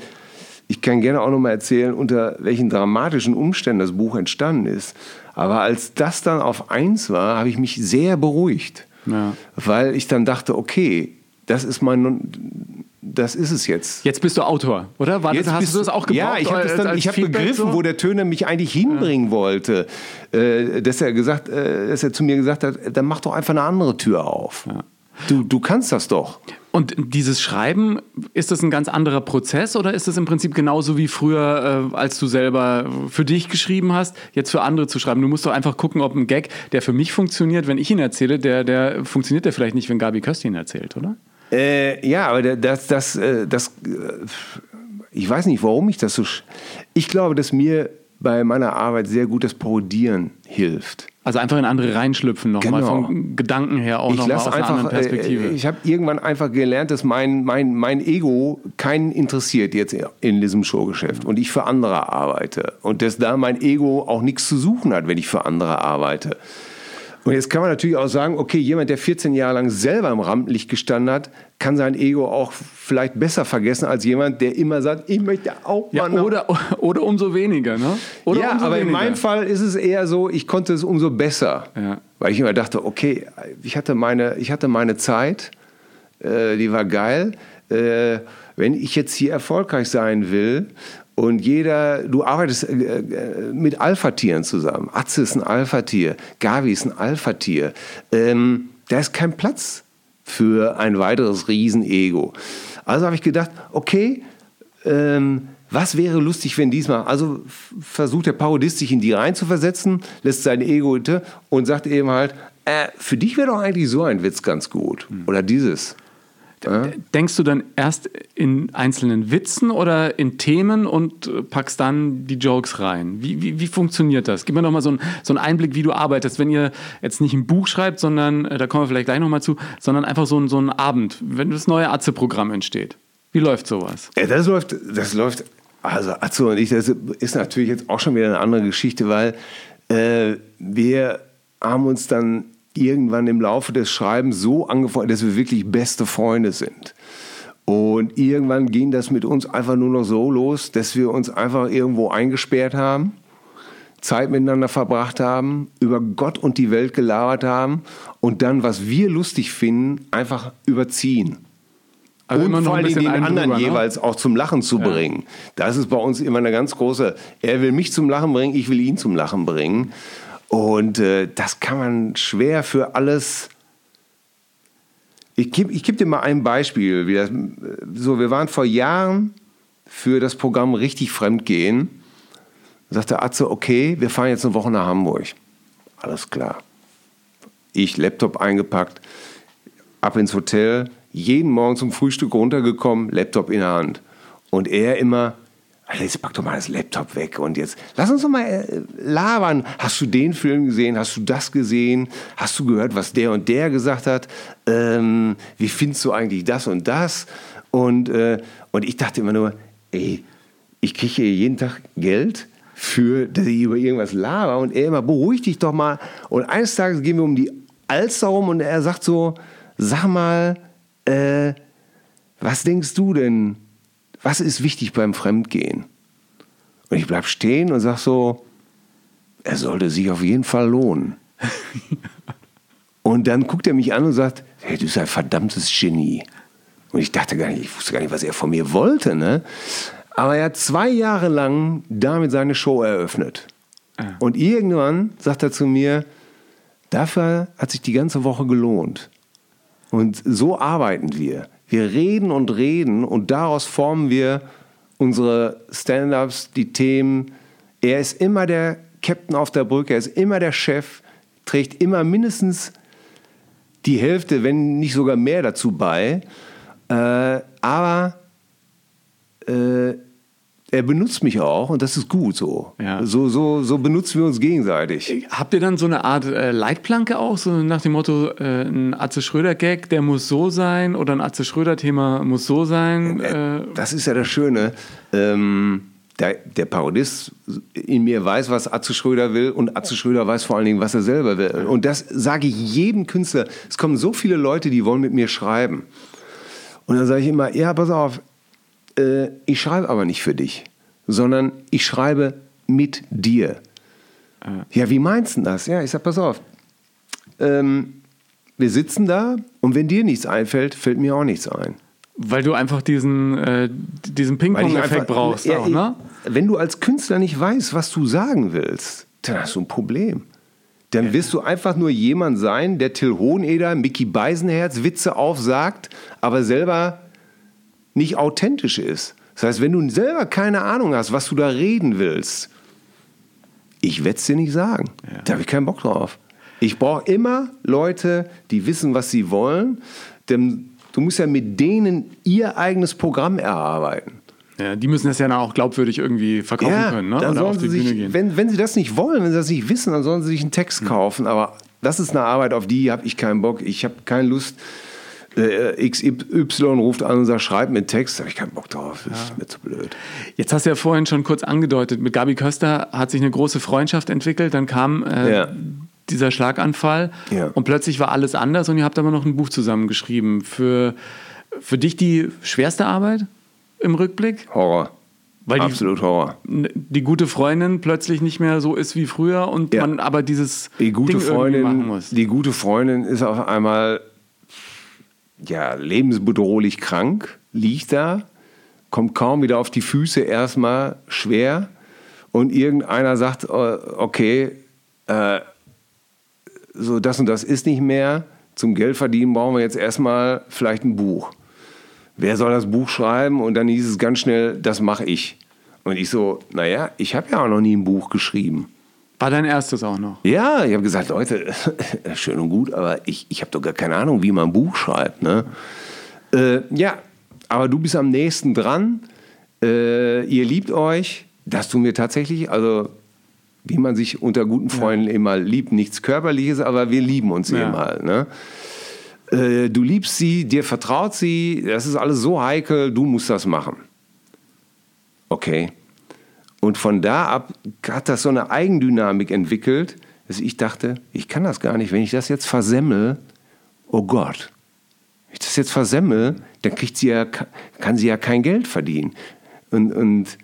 ich kann gerne auch noch mal erzählen, unter welchen dramatischen Umständen das Buch entstanden ist. Aber als das dann auf 1 war, habe ich mich sehr beruhigt, Ja. weil ich dann dachte, okay, das ist mein, das ist es jetzt. Jetzt bist du Autor, oder? War das, hast du das auch gebraucht? Ja, ich habe hab begriffen, so? wo der Töner mich eigentlich hinbringen wollte. Äh, dass, er gesagt, äh, dass er zu mir gesagt hat, dann mach doch einfach eine andere Tür auf. Du, du kannst das doch. Und dieses Schreiben, ist das ein ganz anderer Prozess oder ist das im Prinzip genauso wie früher, äh, als du selber für dich geschrieben hast, jetzt für andere zu schreiben? Du musst doch einfach gucken, ob ein Gag, der für mich funktioniert, wenn ich ihn erzähle, der, der funktioniert der vielleicht nicht, wenn Gabi Köst ihn erzählt, oder? Äh, ja, aber das, das, äh, das, äh, ich weiß nicht, warum ich das so. Ich glaube, dass mir bei meiner Arbeit sehr gut das Parodieren hilft. Also einfach in andere reinschlüpfen nochmal, Genau. vom Gedanken her auch nochmal aus lasse einer anderen einfach, Perspektive. äh, ich habe irgendwann einfach gelernt, dass mein, mein, mein Ego keinen interessiert jetzt in diesem Showgeschäft und ich für andere arbeite und dass da mein Ego auch nichts zu suchen hat, wenn ich für andere arbeite. Und jetzt kann man natürlich auch sagen, okay, jemand, der 14 Jahre lang selber im Rampenlicht gestanden hat, kann sein Ego auch vielleicht besser vergessen als jemand, der immer sagt, ich möchte auch ja, mal noch oder, oder umso weniger, ne? Oder ja, aber in weniger. meinem Fall ist es eher so, ich konnte es umso besser. Ja. Weil ich immer dachte, okay, ich hatte meine, ich hatte meine Zeit, äh, die war geil. Äh, wenn ich jetzt hier erfolgreich sein will und jeder, du arbeitest äh, äh, mit Alpha-Tieren zusammen. Atze ist ein Alpha-Tier, Gavi ist ein Alpha-Tier. Ähm, da ist kein Platz für ein weiteres Riesenego. Also habe ich gedacht, okay, ähm, was wäre lustig, wenn diesmal, also versucht der Parodist sich in die reinzuversetzen, lässt sein Ego hinter und sagt eben halt, äh, für dich wäre doch eigentlich so ein Witz ganz gut. Oder dieses. Denkst du dann erst in einzelnen Witzen oder in Themen und äh, packst dann die Jokes rein? Wie, wie, wie funktioniert das? Gib mir doch mal so, einen- so einen Einblick, wie du arbeitest. Wenn ihr jetzt nicht ein Buch schreibt, sondern, äh, da kommen wir vielleicht gleich nochmal zu, sondern einfach so, ein- so einen Abend, wenn das neue Atze-Programm entsteht. Wie läuft sowas? Ja, das läuft, das läuft, also Atzo und ich, das ist natürlich jetzt auch schon wieder eine andere Geschichte, weil äh, wir haben uns dann irgendwann im Laufe des Schreibens so angefreundet, dass wir wirklich beste Freunde sind. Und irgendwann ging das mit uns einfach nur noch so los, dass wir uns einfach irgendwo eingesperrt haben, Zeit miteinander verbracht haben, über Gott und die Welt gelabert haben und dann, was wir lustig finden, einfach überziehen. Also und vor allem den anderen drüber, ne? jeweils auch zum Lachen zu bringen. Das ist bei uns immer eine ganz große. Er will mich zum Lachen bringen, ich will ihn zum Lachen bringen. Und äh, das kann man schwer für alles. Ich gebe ich geb dir mal ein Beispiel. Das, so, wir waren vor Jahren für das Programm Richtig Fremdgehen. Da sagte Atze, okay, wir fahren jetzt eine Woche nach Hamburg. Alles klar. Ich, Laptop eingepackt, ab ins Hotel, jeden Morgen zum Frühstück runtergekommen, Laptop in der Hand. Und er immer, "Alter, jetzt pack doch mal das Laptop weg und jetzt lass uns doch mal äh, labern. Hast du den Film gesehen? Hast du das gesehen? Hast du gehört, was der und der gesagt hat? Ähm, wie findest du eigentlich das und das? Und, äh, und ich dachte immer nur, ey, ich kriege hier jeden Tag Geld für, dass ich über irgendwas laber und er immer, beruhig dich doch mal. Und eines Tages gehen wir um die Alster rum und er sagt so, sag mal, äh, was denkst du denn, was ist wichtig beim Fremdgehen? Und ich bleib stehen und sag so, er sollte sich auf jeden Fall lohnen. und dann guckt er mich an und sagt, hey, du bist ein verdammtes Genie. Und ich dachte gar nicht, ich wusste gar nicht, was er von mir wollte, ne? Aber er hat zwei Jahre lang damit seine Show eröffnet. Und irgendwann sagt er zu mir, dafür hat sich die ganze Woche gelohnt. Und so arbeiten wir. Wir reden und reden und daraus formen wir unsere Stand-ups, die Themen. Er ist immer der Captain auf der Brücke, er ist immer der Chef, trägt immer mindestens die Hälfte, wenn nicht sogar mehr dazu bei. Äh, aber äh, er benutzt mich auch und das ist gut so. Ja. So, so. so benutzen wir uns gegenseitig. Habt ihr dann so eine Art äh, Leitplanke auch, so nach dem Motto, äh, ein Atze Schröder-Gag, der muss so sein oder ein Atze Schröder-Thema muss so sein? Äh, Das ist ja das Schöne. Ähm, der, der Parodist in mir weiß, was Atze Schröder will und Atze Schröder weiß vor allen Dingen, was er selber will. Und das sage ich jedem Künstler. Es kommen so viele Leute, die wollen mit mir schreiben. Und dann sage ich immer, ja, pass auf, äh, ich schreibe aber nicht für dich, sondern ich schreibe mit dir. Ja, wie meinst du das? Ja, ich sage, pass auf, ähm, wir sitzen da und wenn dir nichts einfällt, fällt mir auch nichts ein. weil du einfach diesen, äh, diesen Ping-Pong-Effekt einfach- brauchst Ja, auch, ne? Wenn du als Künstler nicht weißt, was du sagen willst, dann hast du ein Problem. Dann wirst du einfach nur jemand sein, der Till Hoheneder, Mickey Beisenherz Witze aufsagt, aber selber nicht authentisch ist. Das heißt, wenn du selber keine Ahnung hast, was du da reden willst, ich werde es dir nicht sagen. Da habe ich keinen Bock drauf. Ich brauche immer Leute, die wissen, was sie wollen, denn du musst ja mit denen ihr eigenes Programm erarbeiten. Ja, die müssen das ja dann auch glaubwürdig irgendwie verkaufen können, ne? Dann Oder auf die sie Bühne sich, gehen. Hm. wenn, wenn sie das nicht wollen, wenn sie das nicht wissen, dann sollen sie sich einen Text kaufen. Aber das ist eine Arbeit, auf die habe ich keinen Bock. Ich habe keine Lust. Äh, XY ruft an und sagt, schreib mir einen Text. Da habe ich keinen Bock drauf. Das ist mir zu blöd. Jetzt hast du ja vorhin schon kurz angedeutet, mit Gabi Köster hat sich eine große Freundschaft entwickelt, dann kam äh, Ja. dieser Schlaganfall Ja. und plötzlich war alles anders und ihr habt aber noch ein Buch zusammengeschrieben. Für, für dich die schwerste Arbeit im Rückblick? Horror. Weil die- Absolut Horror. Die gute Freundin plötzlich nicht mehr so ist wie früher und Ja. man aber dieses Die gute, Ding irgendwie machen Freundin, muss. die gute Freundin ist auf einmal ja, lebensbedrohlich krank, liegt da, kommt kaum wieder auf die Füße, erstmal schwer. Und irgendeiner sagt, äh, okay, äh, so das und das ist nicht mehr. Zum Geld verdienen brauchen wir jetzt erstmal vielleicht ein Buch. Wer soll das Buch schreiben? Und dann hieß es ganz schnell, das mache ich. Und ich so, naja, ich habe ja auch noch nie ein Buch geschrieben. War dein erstes auch noch? Ja, ich habe gesagt, Leute, schön und gut, aber ich, ich habe doch gar keine Ahnung, wie man ein Buch schreibt. Ne? Äh, ja, aber du bist am nächsten dran. Äh, ihr liebt euch. Das tun wir tatsächlich. Also, wie man sich unter guten Freunden immer liebt. Nichts Körperliches, aber wir lieben uns Ja. eben halt. Ne? Äh, du liebst sie, dir vertraut sie. Das ist alles so heikel. Du musst das machen. Okay. Und von da ab hat das so eine Eigendynamik entwickelt, dass ich dachte, ich kann das gar nicht, wenn ich das jetzt versemmel, oh Gott. ich das jetzt versemmel, dann kriegt sie ja, kann sie ja kein Geld verdienen. Und, und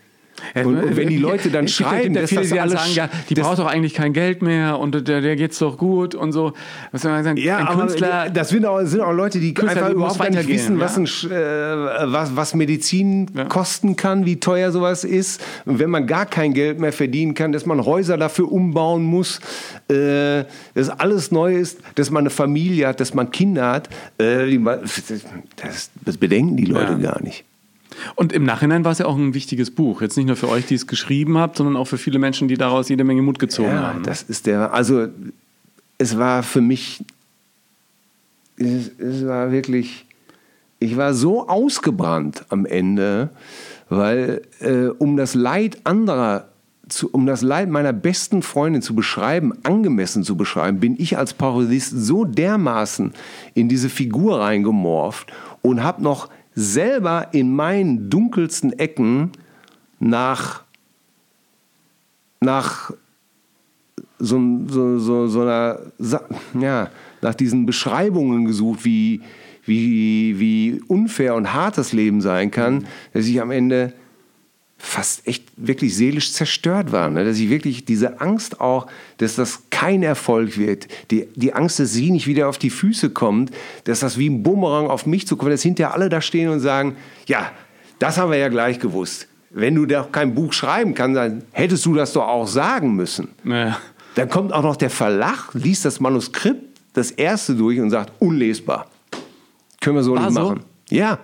und, und, wenn die Leute dann schreiben, dass viele, das die alles sagen, ja, die braucht doch eigentlich kein Geld mehr und der, der geht's doch gut und so. Was soll man sagen? Ja, ein Künstler, das sind auch, sind auch Leute, die Künstler, einfach die überhaupt gar nicht wissen, was, ja. ein, Sch- äh, was, was Medizin Ja. kosten kann, wie teuer sowas ist. Und wenn man gar kein Geld mehr verdienen kann, dass man Häuser dafür umbauen muss, äh, dass alles neu ist, dass man eine Familie hat, dass man Kinder hat, äh, die, das, das bedenken die Leute Ja. gar nicht. Und im Nachhinein war es ja auch ein wichtiges Buch. Jetzt nicht nur für euch, die es geschrieben habt, sondern auch für viele Menschen, die daraus jede Menge Mut gezogen Ja, haben. ne? das ist der, also es war für mich, es, es war wirklich, ich war so ausgebrannt am Ende, weil äh, um das Leid anderer, zu, um das Leid meiner besten Freundin zu beschreiben, angemessen zu beschreiben, bin ich als Parodist so dermaßen in diese Figur reingemorpht und habe noch selber in meinen dunkelsten Ecken nach nach so, so, so, so einer, ja, nach diesen Beschreibungen gesucht, wie, wie, wie unfair und hart das Leben sein kann, dass ich am Ende fast echt wirklich seelisch zerstört war. Ne? Dass ich wirklich diese Angst auch, dass das kein Erfolg wird, die, die Angst, dass sie nicht wieder auf die Füße kommt, dass das wie ein Bumerang auf mich zukommt, dass hinterher alle da stehen und sagen, ja, das haben wir ja gleich gewusst. Wenn du doch kein Buch schreiben kannst, dann hättest du das doch auch sagen müssen. Naja. Dann kommt auch noch der Verlag, liest das Manuskript, das erste durch und sagt, unlesbar. Können wir so War nicht so? machen. Ja,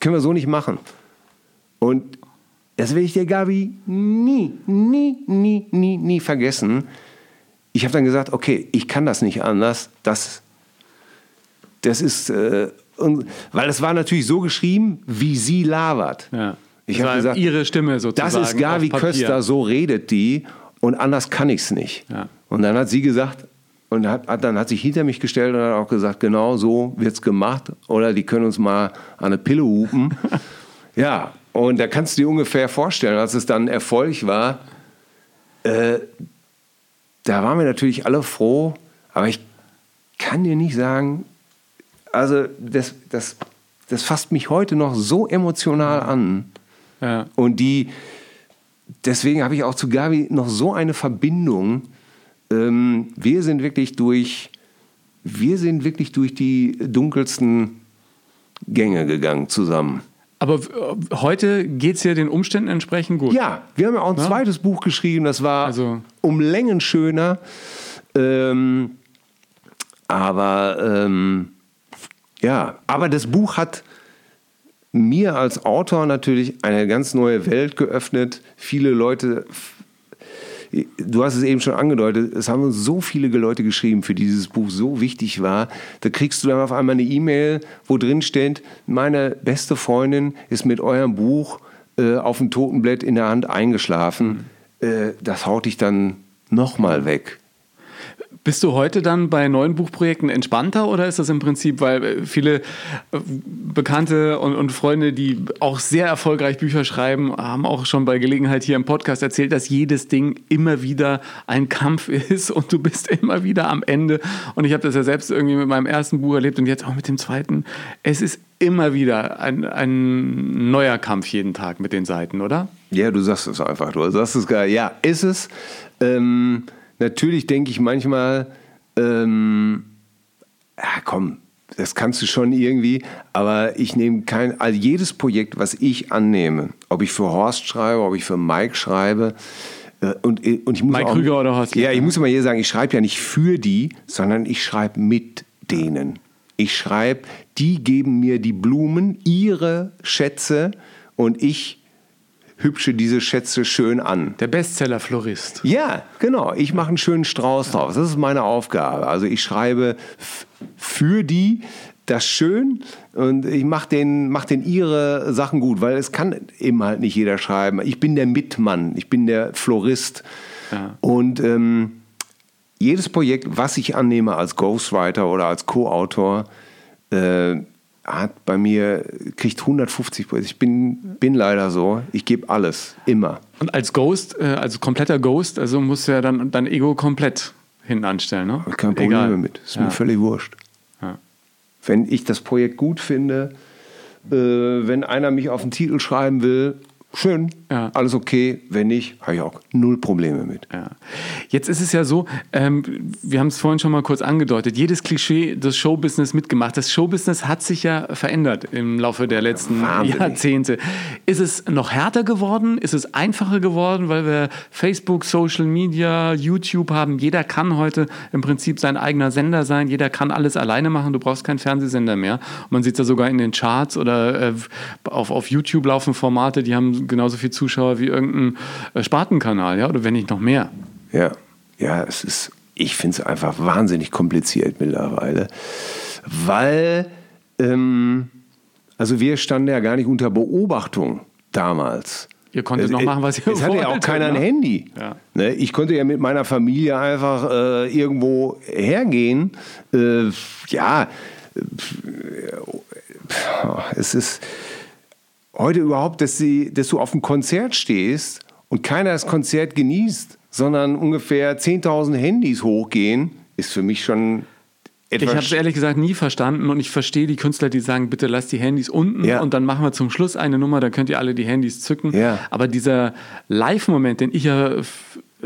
können wir so nicht machen. Und das will ich dir, Gabi, nie, nie, nie, nie, nie vergessen. Ich habe dann gesagt, okay, ich kann das nicht anders. Das, das ist, äh, und, weil es war natürlich so geschrieben, wie sie labert. Ja. Ich Das habe gesagt, ihre Stimme das sozusagen. ist Gabi. Köster, so redet die und anders kann ich es nicht. Ja. Und dann hat sie gesagt, und hat, hat, dann hat sich hinter mich gestellt und hat auch gesagt, genau so wird es gemacht. Oder die können uns mal an eine Pille hupen. ja, und da kannst du dir ungefähr vorstellen, als es dann Erfolg war, äh, da waren wir natürlich alle froh, aber ich kann dir nicht sagen, also das, das, das fasst mich heute noch so emotional an. Ja. Und die, deswegen habe ich auch zu Gabi noch so eine Verbindung. Ähm, wir sind wirklich durch, wir sind wirklich durch die dunkelsten Gänge gegangen zusammen. Aber äh, heute geht es ja den Umständen entsprechend gut. Ja, wir haben ja auch ein Ja. zweites Buch geschrieben, das war Also- um Längen schöner. Ähm, aber ähm, ja, aber das Buch hat mir als Autor natürlich eine ganz neue Welt geöffnet. Viele Leute, du hast es eben schon angedeutet, es haben uns so viele Leute geschrieben, für die dieses Buch so wichtig war. Da kriegst du dann auf einmal eine E-Mail, wo drin steht, meine beste Freundin ist mit eurem Buch äh, auf dem Totenblatt in der Hand eingeschlafen. Äh, das haut dich dann nochmal weg. Bist du heute dann bei neuen Buchprojekten entspannter oder ist das im Prinzip, weil äh, viele äh, Bekannte und, und Freunde, die auch sehr erfolgreich Bücher schreiben, haben auch schon bei Gelegenheit hier im Podcast erzählt, dass jedes Ding immer wieder ein Kampf ist und du bist immer wieder am Ende. Und ich habe das ja selbst irgendwie mit meinem ersten Buch erlebt und jetzt auch mit dem zweiten. Es ist immer wieder ein, ein neuer Kampf jeden Tag mit den Seiten, oder? Ja, du sagst es einfach. Du sagst es geil. Ja, ist es. Ähm, natürlich denke ich manchmal, ähm, ja, komm, das kannst du schon irgendwie, aber ich nehme kein, also jedes Projekt, was ich annehme, ob ich für Horst schreibe, ob ich für Mike schreibe, äh, und, und ich muss Mike auch, Krüger oder Horst Ja, ich muss mal hier sagen, ich schreibe ja nicht für die, sondern ich schreibe mit denen. Ich schreibe, die geben mir die Blumen, ihre Schätze und ich hübsche diese Schätze schön an. Der Bestseller-Florist. Ja, genau. Ich mache einen schönen Strauß draus. Das ist meine Aufgabe. Also ich schreibe für die das schön und ich mache den, mach den ihre Sachen gut, weil es kann eben halt nicht jeder schreiben. Ich bin der Mitmann, ich bin der Florist. Ja. Und ähm, jedes Projekt, was ich annehme als Ghostwriter oder als Co-Autor, äh, hat bei mir, kriegt 150 Prozent. Ich bin, bin leider so. Ich gebe alles. Immer. Und als Ghost, äh, als kompletter Ghost, also musst du ja dann dein Ego komplett hinten anstellen, ne? Kein Problem Egal. damit. Ist ja. mir völlig wurscht. Ja. Wenn ich das Projekt gut finde, äh, wenn einer mich auf den Titel schreiben will, schön, Ja. alles okay. Wenn nicht, habe ich auch null Probleme mit. Ja. Jetzt ist es ja so, ähm, wir haben es vorhin schon mal kurz angedeutet, jedes Klischee des Showbusiness mitgemacht. Das Showbusiness hat sich ja verändert im Laufe der letzten Wahnsinnig. Jahrzehnte. Ist es noch härter geworden? Ist es einfacher geworden, weil wir Facebook, Social Media, YouTube haben? Jeder kann heute im Prinzip sein eigener Sender sein. Jeder kann alles alleine machen. Du brauchst keinen Fernsehsender mehr. Und man sieht es ja sogar in den Charts oder äh, auf, auf YouTube laufen Formate, die haben genauso viel Zuschauer wie irgendein äh, Spartenkanal, ja, oder wenn nicht noch mehr. Ja, ja, es ist, ich finde es einfach wahnsinnig kompliziert mittlerweile, weil, ähm, also wir standen ja gar nicht unter Beobachtung damals. Ihr konntet Es- noch machen, was ihr Es hatte ja auch keiner ein ne? Handy. Ja. Ne, ich konnte ja mit meiner Familie einfach äh, irgendwo hergehen. Äh, ja, äh, es ist heute überhaupt, dass, sie, dass du auf einem Konzert stehst und keiner das Konzert genießt, sondern ungefähr 10.000 Handys hochgehen, ist für mich schon Ich etwas... habe es ehrlich gesagt nie verstanden und ich verstehe die Künstler, die sagen, bitte lasst die Handys unten Ja. und dann machen wir zum Schluss eine Nummer, dann könnt ihr alle die Handys zücken. Ja. Aber dieser Live-Moment, den ich ja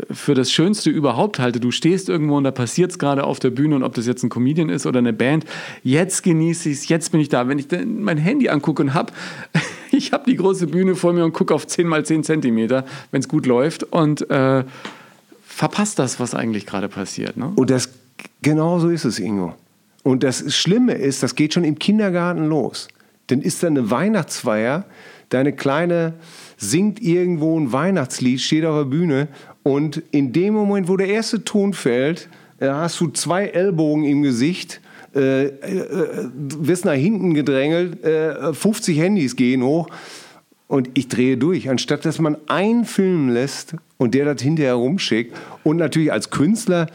für das Schönste überhaupt halte, du stehst irgendwo und da passiert es gerade auf der Bühne und ob das jetzt ein Comedian ist oder eine Band, jetzt genieße ich es, jetzt bin ich da. Wenn ich mein Handy angucke und habe, ich habe die große Bühne vor mir und gucke auf 10 mal 10 Zentimeter, wenn es gut läuft und äh, verpasst das, was eigentlich gerade passiert. Ne? Und das, genau so ist es, Ingo. Und das Schlimme ist, das geht schon im Kindergarten los. Dann ist da eine Weihnachtsfeier, deine Kleine singt irgendwo ein Weihnachtslied, steht auf der Bühne und in dem Moment, wo der erste Ton fällt, äh, hast du zwei Ellbogen im Gesicht, äh, äh, du wirst nach hinten gedrängelt, äh, 50 Handys gehen hoch und ich drehe durch, anstatt dass man einen filmen lässt und der das hinterher rumschickt. Und natürlich als Künstler,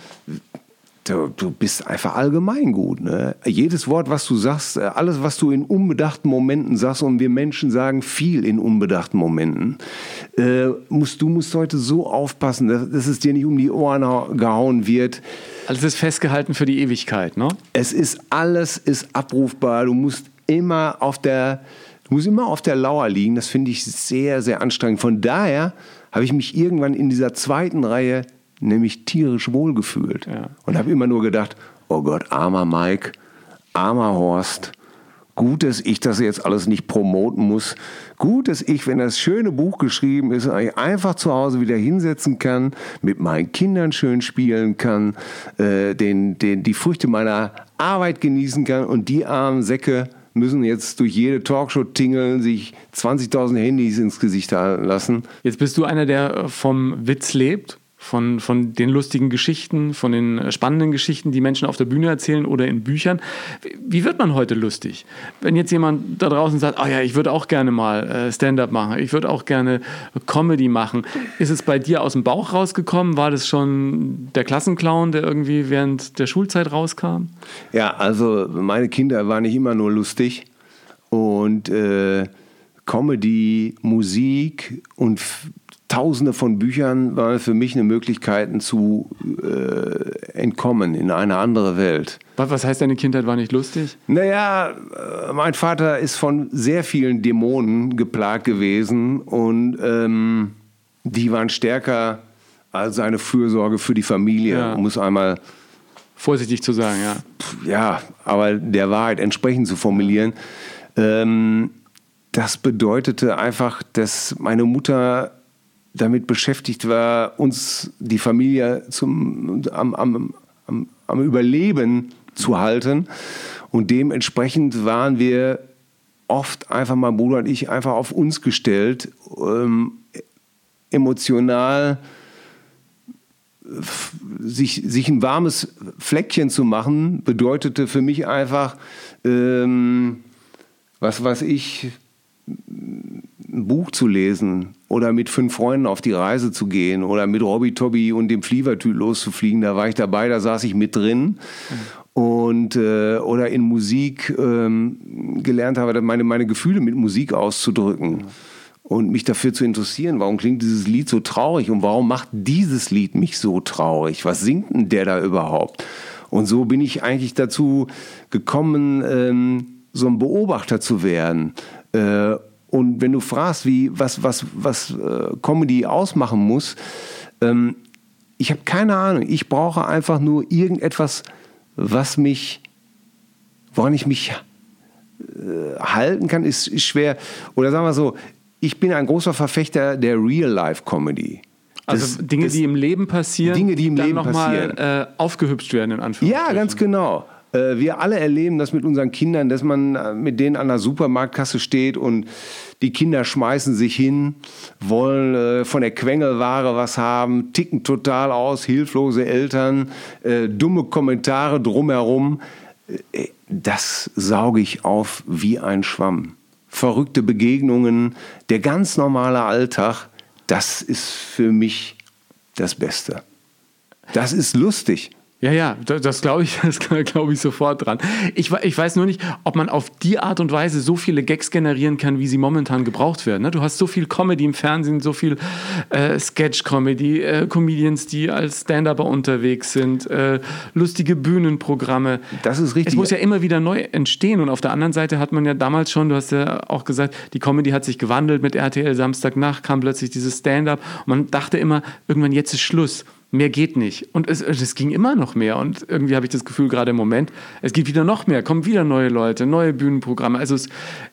du, du bist einfach allgemein gut. Ne? Jedes Wort, was du sagst, äh, alles, was du in unbedachten Momenten sagst, und wir Menschen sagen viel in unbedachten Momenten, äh, musst, du musst heute so aufpassen, dass, dass es dir nicht um die Ohren hau- gehauen wird. Alles ist festgehalten für die Ewigkeit, ne? Es ist alles ist abrufbar. Du musst immer auf der, du musst immer auf der Lauer liegen. Das finde ich sehr, sehr anstrengend. Von daher habe ich mich irgendwann in dieser zweiten Reihe nämlich tierisch wohlgefühlt Ja. und habe immer nur gedacht: Oh Gott, armer Mike, armer Horst. Gut, dass ich das jetzt alles nicht promoten muss. Gut, dass ich, wenn das schöne Buch geschrieben ist, ich einfach zu Hause wieder hinsetzen kann, mit meinen Kindern schön spielen kann, äh, den, den, die Früchte meiner Arbeit genießen kann und die armen Säcke müssen jetzt durch jede Talkshow tingeln, sich 20.000 Handys ins Gesicht halten lassen. Jetzt bist du einer, der äh, vom Witz lebt, von, von den lustigen Geschichten, von den äh, spannenden Geschichten, die Menschen auf der Bühne erzählen oder in Büchern. Wie- wird man heute lustig? Wenn jetzt jemand da draußen sagt, ah ja, ich würde auch gerne mal äh, Stand-up machen, ich würde auch gerne Comedy machen. Ist es bei dir aus dem Bauch rausgekommen? War das schon der Klassenclown, der irgendwie während der Schulzeit rauskam? Ja, also meine Kinder waren nicht immer nur lustig und äh, Comedy, Musik und Tausende von Büchern waren für mich eine Möglichkeit zu äh, entkommen in eine andere Welt. Was was heißt, deine Kindheit war nicht lustig? Naja, äh, mein Vater ist von sehr vielen Dämonen geplagt gewesen und ähm, die waren stärker als seine Fürsorge für die Familie. Ja. Um es einmal Vorsichtig zu sagen, ja. ja, aber der Wahrheit entsprechend zu formulieren. Ähm, das bedeutete einfach, dass meine Mutter damit beschäftigt war, uns die Familie zum, am, am, am, am Überleben zu halten. Und dementsprechend waren wir oft einfach, mein Bruder und ich, einfach auf uns gestellt, ähm, emotional sich, sich ein warmes Fleckchen zu machen, bedeutete für mich einfach, ähm, was weiß ich, ein Buch zu lesen oder mit fünf Freunden auf die Reise zu gehen oder mit Robby Tobby und dem Flievertüt loszufliegen. Da war ich dabei, da saß ich mit drin. Und, äh, oder in Musik ähm, gelernt habe, meine, meine Gefühle mit Musik auszudrücken und mich dafür zu interessieren, warum klingt dieses Lied so traurig und warum macht dieses Lied mich so traurig? Was singt denn der da überhaupt? Und so bin ich eigentlich dazu gekommen, ähm, so ein Beobachter zu werden. Äh, und wenn du fragst, wie, was, was, was äh, Comedy ausmachen muss, ähm, ich habe keine Ahnung. Ich brauche einfach nur irgendetwas, was mich, woran ich mich äh, halten kann, ist, ist schwer. Oder sagen wir so, ich bin ein großer Verfechter der Real-Life-Comedy. Also Dinge, das, die im Leben passieren, Dinge, die im dann Leben noch passieren. mal äh, aufgehübscht werden in Anführungszeichen. Ja, ganz genau. Äh, wir alle erleben das mit unseren Kindern, dass man äh, mit denen an der Supermarktkasse steht und die Kinder schmeißen sich hin, wollen äh, von der Quengelware was haben, ticken total aus, hilflose Eltern, dumme Kommentare drumherum. Das sauge ich auf wie ein Schwamm. Verrückte Begegnungen, der ganz normale Alltag, das ist für mich das Beste. Das ist lustig. Ja, ja, das glaube ich, das glaube ich sofort dran. Ich, ich weiß nur nicht, ob man auf die Art und Weise so viele Gags generieren kann, wie sie momentan gebraucht werden. Ne? Du hast so viel Comedy im Fernsehen, so viel äh, Sketch-Comedy, äh, Comedians, die als Stand-Upper unterwegs sind, äh, lustige Bühnenprogramme. Das ist richtig. Es muss ja immer wieder neu entstehen. Und auf der anderen Seite hat man ja damals schon, du hast ja auch gesagt, die Comedy hat sich gewandelt mit RTL Samstagnacht, kam plötzlich dieses Stand-Up. Und man dachte immer, irgendwann jetzt ist Schluss mehr geht nicht. Und es, es ging immer noch mehr. Und irgendwie habe ich das Gefühl, gerade im Moment, es geht wieder noch mehr, kommen wieder neue Leute, neue Bühnenprogramme. Also es,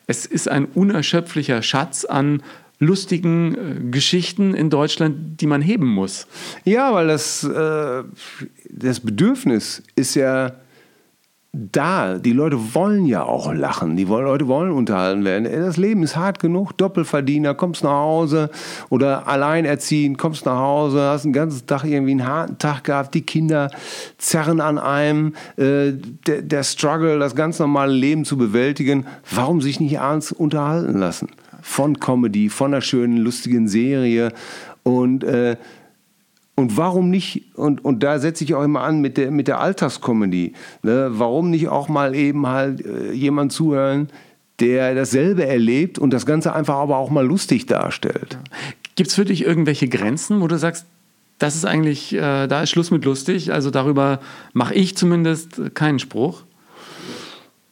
es ist ein unerschöpflicher Schatz an lustigen äh, Geschichten in Deutschland, die man heben muss. Ja, weil das, äh, das Bedürfnis ist ja da. Die Leute wollen ja auch lachen. Die Leute wollen unterhalten werden. Das Leben ist hart genug. Doppelverdiener, kommst nach Hause oder alleinerziehend, kommst nach Hause, hast den ganzen Tag irgendwie einen harten Tag gehabt. Die Kinder zerren an einem. Äh, der, der Struggle, das ganz normale Leben zu bewältigen. Warum sich nicht abends unterhalten lassen? Von Comedy, von einer schönen, lustigen Serie. Und äh, und warum nicht, und, und da setze ich auch immer an mit der, mit der Alltagskomödie, ne? warum nicht auch mal eben halt äh, jemand zuhören, der dasselbe erlebt und das Ganze einfach aber auch mal lustig darstellt. Gibt es für dich irgendwelche Grenzen, wo du sagst, das ist eigentlich, äh, da ist Schluss mit lustig, also darüber mache ich zumindest keinen Spruch?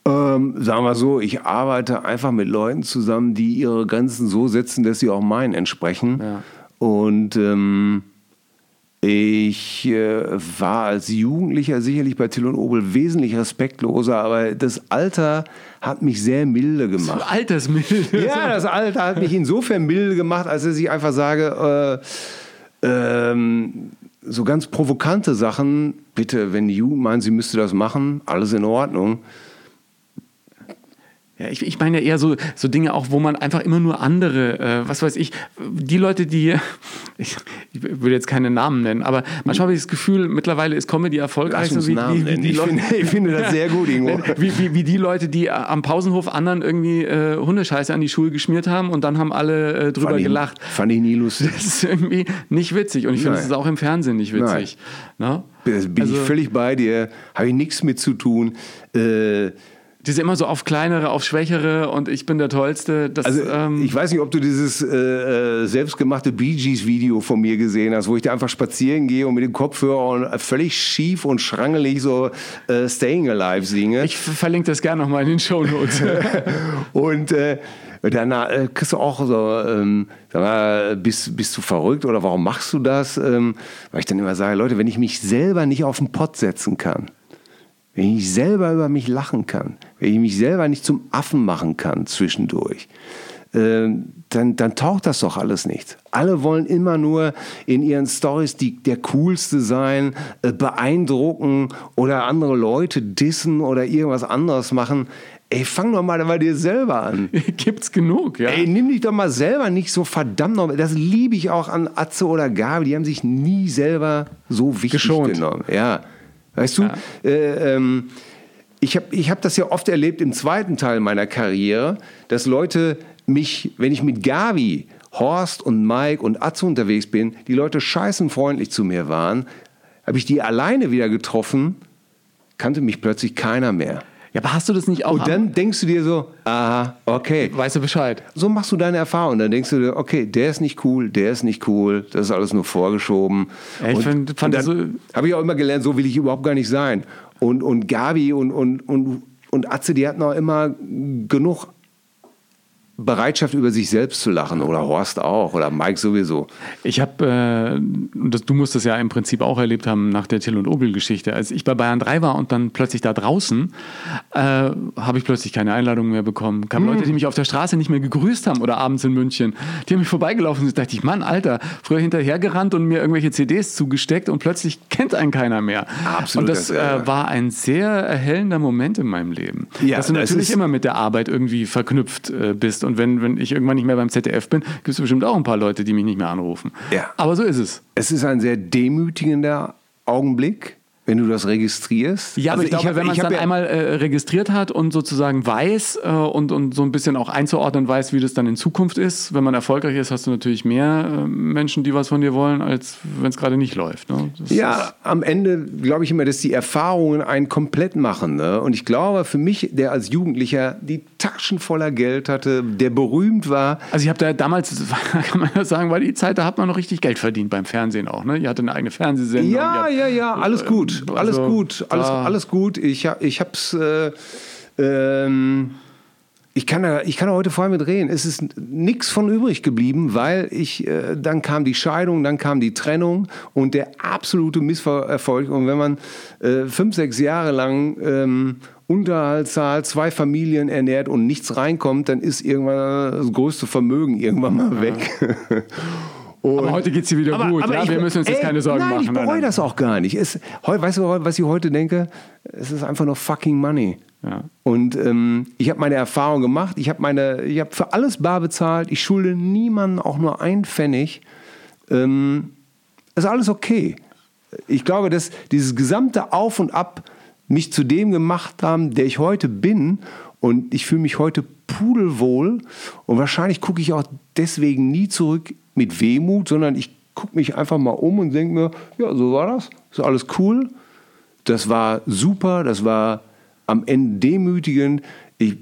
Ähm, sagen wir so, ich arbeite einfach mit Leuten zusammen, die ihre Grenzen so setzen, dass sie auch meinen entsprechen. Ja. Und ähm, ich äh, war als Jugendlicher sicherlich bei Till und Obel wesentlich respektloser, aber das Alter hat mich sehr milde gemacht. So altersmilde? Ja, das Alter hat mich insofern milde gemacht, als dass ich einfach sage, äh, ähm, so ganz provokante Sachen, bitte, wenn die Jugend meint, sie müsste das machen, alles in Ordnung. Ja, ich, ich meine ja eher so, so Dinge auch, wo man einfach immer nur andere, äh, was weiß ich, die Leute, die, ich, ich will jetzt keine Namen nennen, aber manchmal habe ich das Gefühl, mittlerweile ist Comedy erfolgreich. So wie, wie, wie die ich, finde, ich finde das sehr gut, Ingo. wie, wie, wie die Leute, die am Pausenhof anderen irgendwie äh, Hundescheiße an die Schuhe geschmiert haben und dann haben alle äh, drüber fand gelacht. Ich, fand ich nie lustig. Das ist irgendwie nicht witzig und ich finde, es ist auch im Fernsehen nicht witzig. Nein. No? Bin also, ich völlig bei dir, habe ich nichts mit zu tun. Äh, die sind immer so auf kleinere, auf schwächere und ich bin der Tollste. Das, also, ähm ich weiß nicht, ob du dieses äh, äh, selbstgemachte Bee Gees Video von mir gesehen hast, wo ich da einfach spazieren gehe und mit dem Kopfhörer und völlig schief und schrangelig so äh, Staying Alive singe. Ich verlinke das gerne nochmal in den Show Notes. und äh, dann äh, kriegst du auch so, ähm, sag mal, bist, bist du verrückt oder warum machst du das? Ähm, weil ich dann immer sage, Leute, wenn ich mich selber nicht auf den Pott setzen kann, wenn ich selber über mich lachen kann, wenn ich mich selber nicht zum Affen machen kann zwischendurch, äh, dann, dann taucht das doch alles nicht. Alle wollen immer nur in ihren Stories die, der Coolste sein, äh, beeindrucken oder andere Leute dissen oder irgendwas anderes machen. Ey, fang doch mal bei dir selber an. Gibt's genug, ja. Ey, nimm dich doch mal selber nicht so verdammt noch. Das liebe ich auch an Atze oder Gabi. Die haben sich nie selber so wichtig Geschont. genommen. Ja. Weißt du, ja. äh, ähm, ich habe ich hab das ja oft erlebt im zweiten Teil meiner Karriere, dass Leute mich, wenn ich mit Gavi, Horst und Mike und Atze unterwegs bin, die Leute scheißenfreundlich zu mir waren, habe ich die alleine wieder getroffen, kannte mich plötzlich keiner mehr. Ja, aber hast du das nicht auch? Und dann denkst du dir so, aha, okay. weißt du Bescheid. So machst du deine Erfahrung. Dann denkst du dir, okay, der ist nicht cool, der ist nicht cool, das ist alles nur vorgeschoben. Ja, ich und, find- fand und das dann habe ich auch immer gelernt, so will ich überhaupt gar nicht sein. Und, und Gabi und, und, und, und Atze, die hatten auch immer genug Bereitschaft, über sich selbst zu lachen. Oder Horst auch. Oder Mike sowieso. Ich habe, äh, das, du musst das ja im Prinzip auch erlebt haben nach der Till und Obel-Geschichte. Als ich bei Bayern 3 war und dann plötzlich da draußen, äh, habe ich plötzlich keine Einladung mehr bekommen. Kamen Leute, die mich auf der Straße nicht mehr gegrüßt haben oder abends in München. Die haben mich vorbeigelaufen und da dachte ich, Mann, Alter, früher hinterhergerannt und mir irgendwelche CDs zugesteckt und plötzlich kennt einen keiner mehr. Absolut, Und das das, äh, war ein sehr erhellender Moment in meinem Leben. Ja, dass du das natürlich immer mit der Arbeit irgendwie verknüpft äh, bist. Und wenn, wenn ich irgendwann nicht mehr beim ZDF bin, gibt es bestimmt auch ein paar Leute, die mich nicht mehr anrufen. Ja. Aber so ist es. Es ist ein sehr demütigender Augenblick, wenn du das registrierst. Ja, aber Also ich glaube, hab- wenn man es dann ja- einmal äh, registriert hat und sozusagen weiß äh, und, und so ein bisschen auch einzuordnen weiß, wie das dann in Zukunft ist, wenn man erfolgreich ist, hast du natürlich mehr äh, Menschen, die was von dir wollen, als wenn es gerade nicht läuft. Ne? Ja, am Ende glaube ich immer, dass die Erfahrungen einen komplett machen. Ne? Und ich glaube, für mich, der als Jugendlicher die Taschen voller Geld hatte, der berühmt war, Also ich habe da damals, kann man ja sagen, weil die Zeit, da hat man noch richtig Geld verdient beim Fernsehen auch. Ne? Ihr hatte eine eigene Fernsehsendung. Ja, ja, ja, alles gut, Also, alles gut, alles, da- alles gut. Ich, ich hab's, äh, ähm, ich kann, da, ich kann da heute vor allem mit reden. Es ist nichts von übrig geblieben, weil ich, äh, dann kam die Scheidung, dann kam die Trennung und der absolute Misserfolg. Und wenn man äh, fünf, sechs Jahre lang ähm, Unterhalt zahlt, zwei Familien ernährt und nichts reinkommt, dann ist irgendwann das größte Vermögen irgendwann mal weg. Aber heute geht es dir wieder gut. ja? ich- Wir müssen uns jetzt ey, keine Sorgen nein, machen. Ich bereue das auch gar nicht. Es, heu, weißt du, was ich heute denke? Es ist einfach nur fucking money. Ja. Und ähm, ich habe meine Erfahrung gemacht. Ich habe meine, ich habe für alles bar bezahlt. Ich schulde niemandem auch nur einen Pfennig. Ähm, ist alles okay. Ich glaube, dass dieses gesamte Auf und Ab mich zu dem gemacht haben, der ich heute bin. Und ich fühle mich heute pudelwohl. Und wahrscheinlich gucke ich auch deswegen nie zurück mit Wehmut, sondern ich gucke mich einfach mal um und denke mir, ja, so war das. Ist alles cool. Das war super. Das war am Ende demütigend. Ich,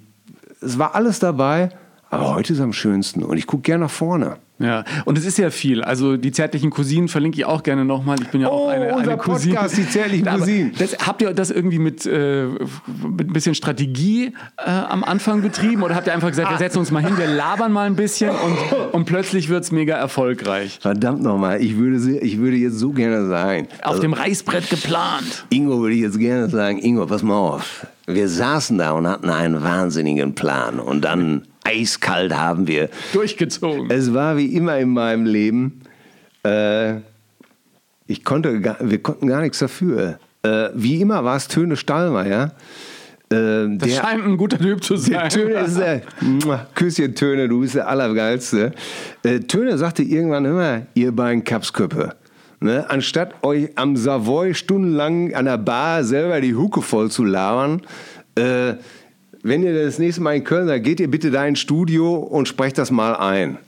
es war alles dabei. Aber heute ist am schönsten. Und ich gucke gerne nach vorne. Ja, und es ist ja viel. Also die zärtlichen Cousinen verlinke ich auch gerne nochmal. Ich bin ja auch Oh, eine, unser eine Cousine. Podcast, die zärtlichen Cousinen. Das, habt ihr das irgendwie mit, äh, mit ein bisschen Strategie äh, am Anfang betrieben oder habt ihr einfach gesagt, wir setzen uns mal hin, wir labern mal ein bisschen und, und plötzlich wird es mega erfolgreich? Verdammt nochmal, ich würde, ich würde jetzt so gerne sagen. Auf dem Reißbrett geplant. Ingo würde ich jetzt gerne sagen, Ingo, pass mal auf. Wir saßen da und hatten einen wahnsinnigen Plan. Und dann eiskalt haben wir Durchgezogen. Es war wie immer in meinem Leben. Äh, ich konnte, gar, wir konnten gar nichts dafür. Äh, wie immer war es Töne Stallmeier. Äh, Das der, scheint ein guter Typ zu sein. Töne ist der, Mua, Küsschen Töne, du bist der Allergeilste. Äh, Töne sagte irgendwann immer, ihr beiden Kapsköppe. Ne? Anstatt euch am Savoy stundenlang an der Bar selber die Hucke voll zu labern, äh, wenn ihr das nächste Mal in Köln seid, geht ihr bitte da ins Studio und sprecht das mal ein.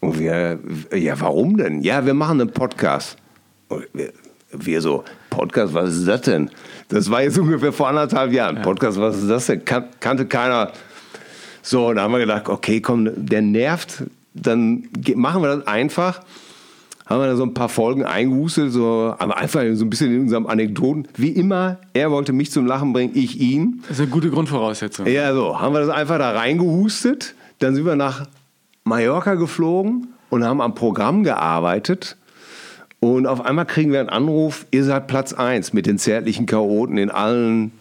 Und wir, ja, warum denn? Ja, wir machen einen Podcast. Und wir, wir so, Podcast, was ist das denn? Das war jetzt ungefähr vor anderthalb Jahren. Podcast, was ist das denn? Kan kannte keiner. So, und da haben wir gedacht, okay, komm, der nervt, dann machen wir das einfach. Haben wir da so ein paar Folgen eingehustet, so, aber einfach so ein bisschen in unserem Anekdoten. Wie immer, er wollte mich zum Lachen bringen, ich ihn. Das ist eine gute Grundvoraussetzung. Ja, so, haben wir das einfach da reingehustet. Dann sind wir nach Mallorca geflogen und haben am Programm gearbeitet. Und auf einmal kriegen wir einen Anruf, ihr seid Platz 1 mit den zärtlichen Chaoten in allen,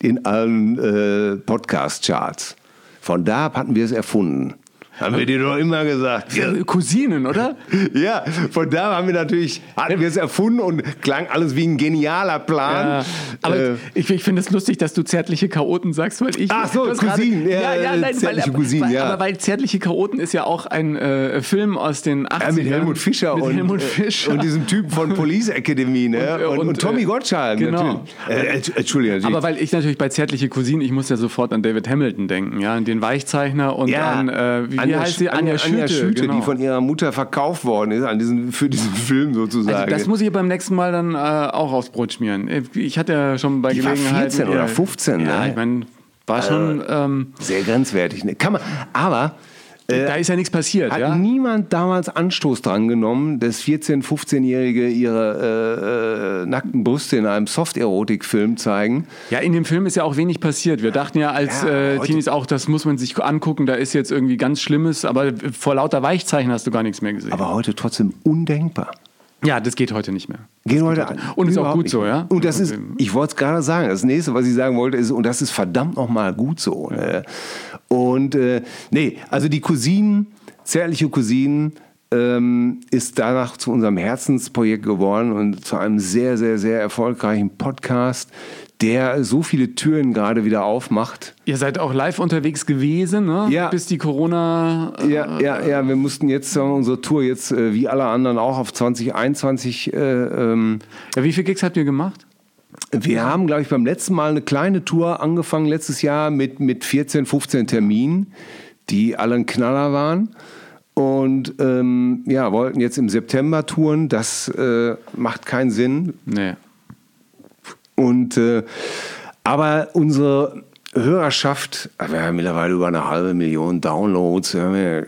in allen äh, Podcast-Charts. Von da ab hatten wir es erfunden. Haben wir dir doch immer gesagt. Ja, Äh, Cousinen, oder? ja, von da haben wir natürlich, hatten wir es erfunden und klang alles wie ein genialer Plan. Ja, aber Äh, ich, ich finde es lustig, dass du zärtliche Chaoten sagst, weil ich. Ach so, Cousinen, ja, ja, ja, äh, nein, zärtliche weil, Cousinen, weil, ja. Aber weil zärtliche Chaoten ist ja auch ein äh, Film aus den 80ern. Ja, mit Helmut Fischer mit und, Helmut äh, Fischer. und diesem Typen von Police Academy, ne? Und, Und, äh, und, und, Tommy äh, Gottschalk, genau. natürlich. Äh, äh, Entschuldigung, natürlich. aber weil ich natürlich bei zärtliche Cousinen, ich muss ja sofort an David Hamilton denken, ja, an den Weichzeichner und ja, an, äh, wie, wie heißt sie? Anja, Anja Schüte, genau. die von ihrer Mutter verkauft worden ist an diesen, für diesen Film sozusagen. also das muss ich beim nächsten Mal dann äh, auch aufs Brot schmieren. Ich hatte ja schon bei Die war Gelegenheit. 14 oder 15, Ja, ne? ich meine, War schon. Ähm, Sehr grenzwertig. Ne? Kann man, aber da ist ja nichts passiert, hat ja? niemand damals Anstoß dran genommen, dass 14-, 15-Jährige ihre äh, äh, nackten Brüste in einem Soft-Erotik-Film zeigen? Ja, in dem Film ist ja auch wenig passiert. Wir dachten ja als Ja, äh, Teenies auch, das muss man sich angucken, da ist jetzt irgendwie ganz Schlimmes, aber vor lauter Weichzeichen hast du gar nichts mehr gesehen. Aber heute trotzdem undenkbar. Ja, das geht heute nicht mehr. Gehen heute an. Und ist auch gut nicht so, ja? Und das ist, ich wollte es gerade sagen, das nächste, was ich sagen wollte, ist, und das ist verdammt nochmal gut so. Ne? Und äh, nee, also die Cousinen, zärtliche Cousinen, ähm, ist danach zu unserem Herzensprojekt geworden und zu einem sehr, sehr, sehr erfolgreichen Podcast, der so viele Türen gerade wieder aufmacht. Ihr seid auch live unterwegs gewesen, ne? Ja. bis die Corona. äh, Ja, ja, ja, wir mussten jetzt wir, unsere Tour jetzt, äh, wie alle anderen, auch auf 2021 äh, ähm, Ja, wie viele Gigs habt ihr gemacht? Wir haben, glaube ich, beim letzten Mal eine kleine Tour angefangen, letztes Jahr mit, mit 14, 15 Terminen, die alle ein Knaller waren. Und ähm, ja, wollten jetzt im September touren. Das äh, macht keinen Sinn. Nee. Und, äh, aber unsere Hörerschaft, wir haben mittlerweile über eine halbe Million Downloads. Ja, äh,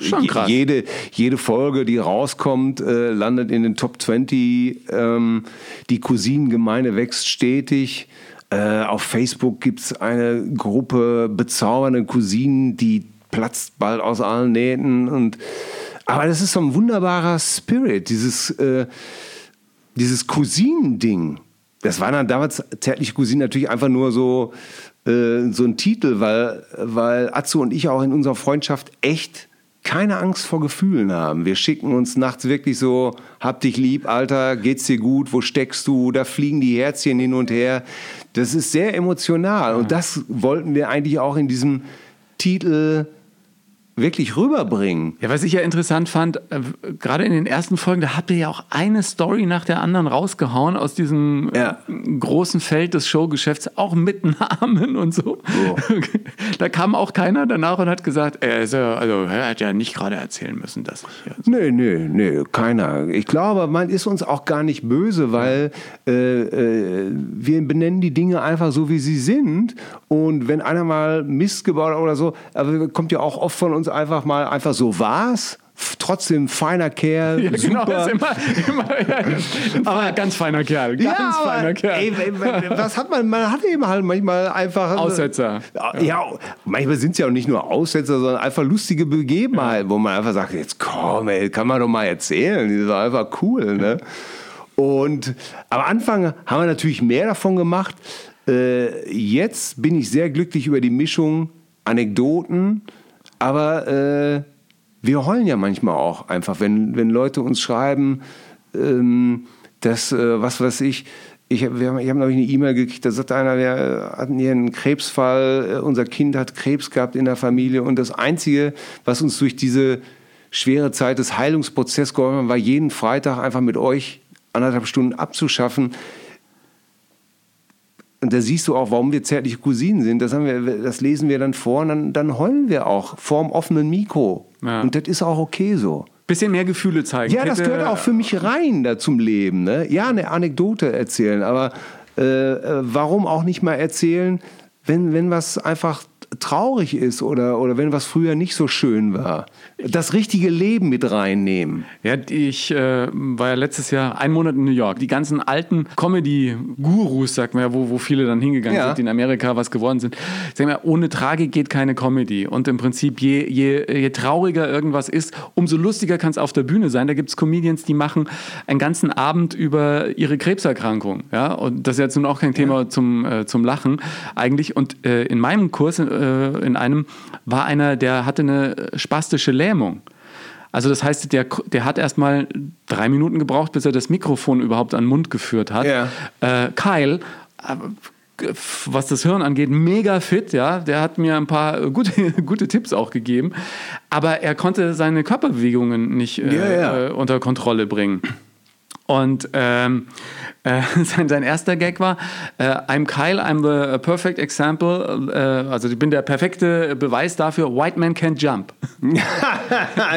Schon krass. Jede, jede Folge, die rauskommt, äh, landet in den Top 20. Ähm, die Cousinengemeinde wächst stetig. Äh, auf Facebook gibt es eine Gruppe bezaubernde Cousinen, die platzt bald aus allen Nähten. Und, aber das ist so ein wunderbarer Spirit, dieses... Äh, dieses Cousinending, das war dann damals zärtliche Cousinen natürlich einfach nur so, äh, so ein Titel, weil, weil Atze und ich auch in unserer Freundschaft echt keine Angst vor Gefühlen haben. Wir schicken uns nachts wirklich so, hab dich lieb, Alter, geht's dir gut, wo steckst du? Da fliegen die Herzchen hin und her. Das ist sehr emotional und das wollten wir eigentlich auch in diesem Titel wirklich rüberbringen. Ja, was ich ja interessant fand, äh, gerade in den ersten Folgen, da habt ihr ja auch eine Story nach der anderen rausgehauen aus diesem äh, Ja. großen Feld des Showgeschäfts, auch mit Namen und so. Da kam auch keiner danach und hat gesagt, er, ist ja, also, er hat ja nicht gerade erzählen müssen, dass ich hier. Nee, nee, nee, keiner. Ich glaube, man ist uns auch gar nicht böse, weil äh, äh, wir benennen die Dinge einfach so, wie sie sind. Und wenn einer mal Mist gebaut hat oder so, aber kommt ja auch oft von uns einfach mal einfach so war's. Trotzdem feiner Kerl, Ja, genau, super. ist immer, immer ja, aber ganz feiner Kerl, ganz Ja, aber, feiner Kerl. ey, was hat man? Man hat eben halt manchmal einfach Aussetzer. Ja, manchmal sind es ja auch nicht nur Aussetzer, sondern einfach lustige Begebenheiten, wo man einfach sagt, jetzt komm, ey, kann man doch mal erzählen. Die sind einfach cool, ne? Und am Anfang haben wir natürlich mehr davon gemacht. Äh, jetzt bin ich sehr glücklich über die Mischung Anekdoten, aber äh, wir heulen ja manchmal auch einfach, wenn, wenn Leute uns schreiben, ähm, dass, äh, was weiß ich, ich habe wir haben, ich hab, glaube ich, eine E-Mail gekriegt, da sagt einer, wir hatten hier einen Krebsfall, äh, unser Kind hat Krebs gehabt in der Familie und das Einzige, was uns durch diese schwere Zeit des Heilungsprozesses geholfen hat, war jeden Freitag einfach mit euch anderthalb Stunden abzuschaffen. Und da siehst du auch, warum wir zärtliche Cousinen sind. Das, haben wir, das lesen wir dann vor und dann, dann heulen wir auch vorm offenen Mikro. Ja. Und das ist auch okay so. Bisschen mehr Gefühle zeigen. Ja, das gehört auch für mich rein da zum Leben. Ne? Ja, eine Anekdote erzählen, aber äh, äh, warum auch nicht mal erzählen, wenn, wenn was einfach traurig ist oder, oder wenn was früher nicht so schön war. Das richtige Leben mit reinnehmen. Ja, ich äh, war ja letztes Jahr einen Monat in New York. Die ganzen alten Comedy-Gurus, sagt man ja, wo, wo viele dann hingegangen Ja. sind, die in Amerika was geworden sind. Sag mal, ohne Tragik geht keine Comedy. Und im Prinzip, je, je, je trauriger irgendwas ist, umso lustiger kann es auf der Bühne sein. Da gibt es Comedians, die machen einen ganzen Abend über ihre Krebserkrankung. Ja? Und das ist jetzt nun auch kein Thema zum, äh, zum Lachen eigentlich. Und äh, in meinem Kurs, äh, in einem, war einer, der hatte eine spastische Lähmung. Also das heißt, der, der hat erstmal drei Minuten gebraucht, bis er das Mikrofon überhaupt an den Mund geführt hat. Ja. Äh, Kyle, äh, was das Hirn angeht, mega fit, ja. Der hat mir ein paar äh, gute, gute Tipps auch gegeben. Aber er konnte seine Körperbewegungen nicht äh, ja. Äh, unter Kontrolle bringen. Und ähm, äh, sein, sein erster Gag war, äh, I'm Kyle, I'm the perfect example, äh, also ich bin der perfekte Beweis dafür, white man can't jump.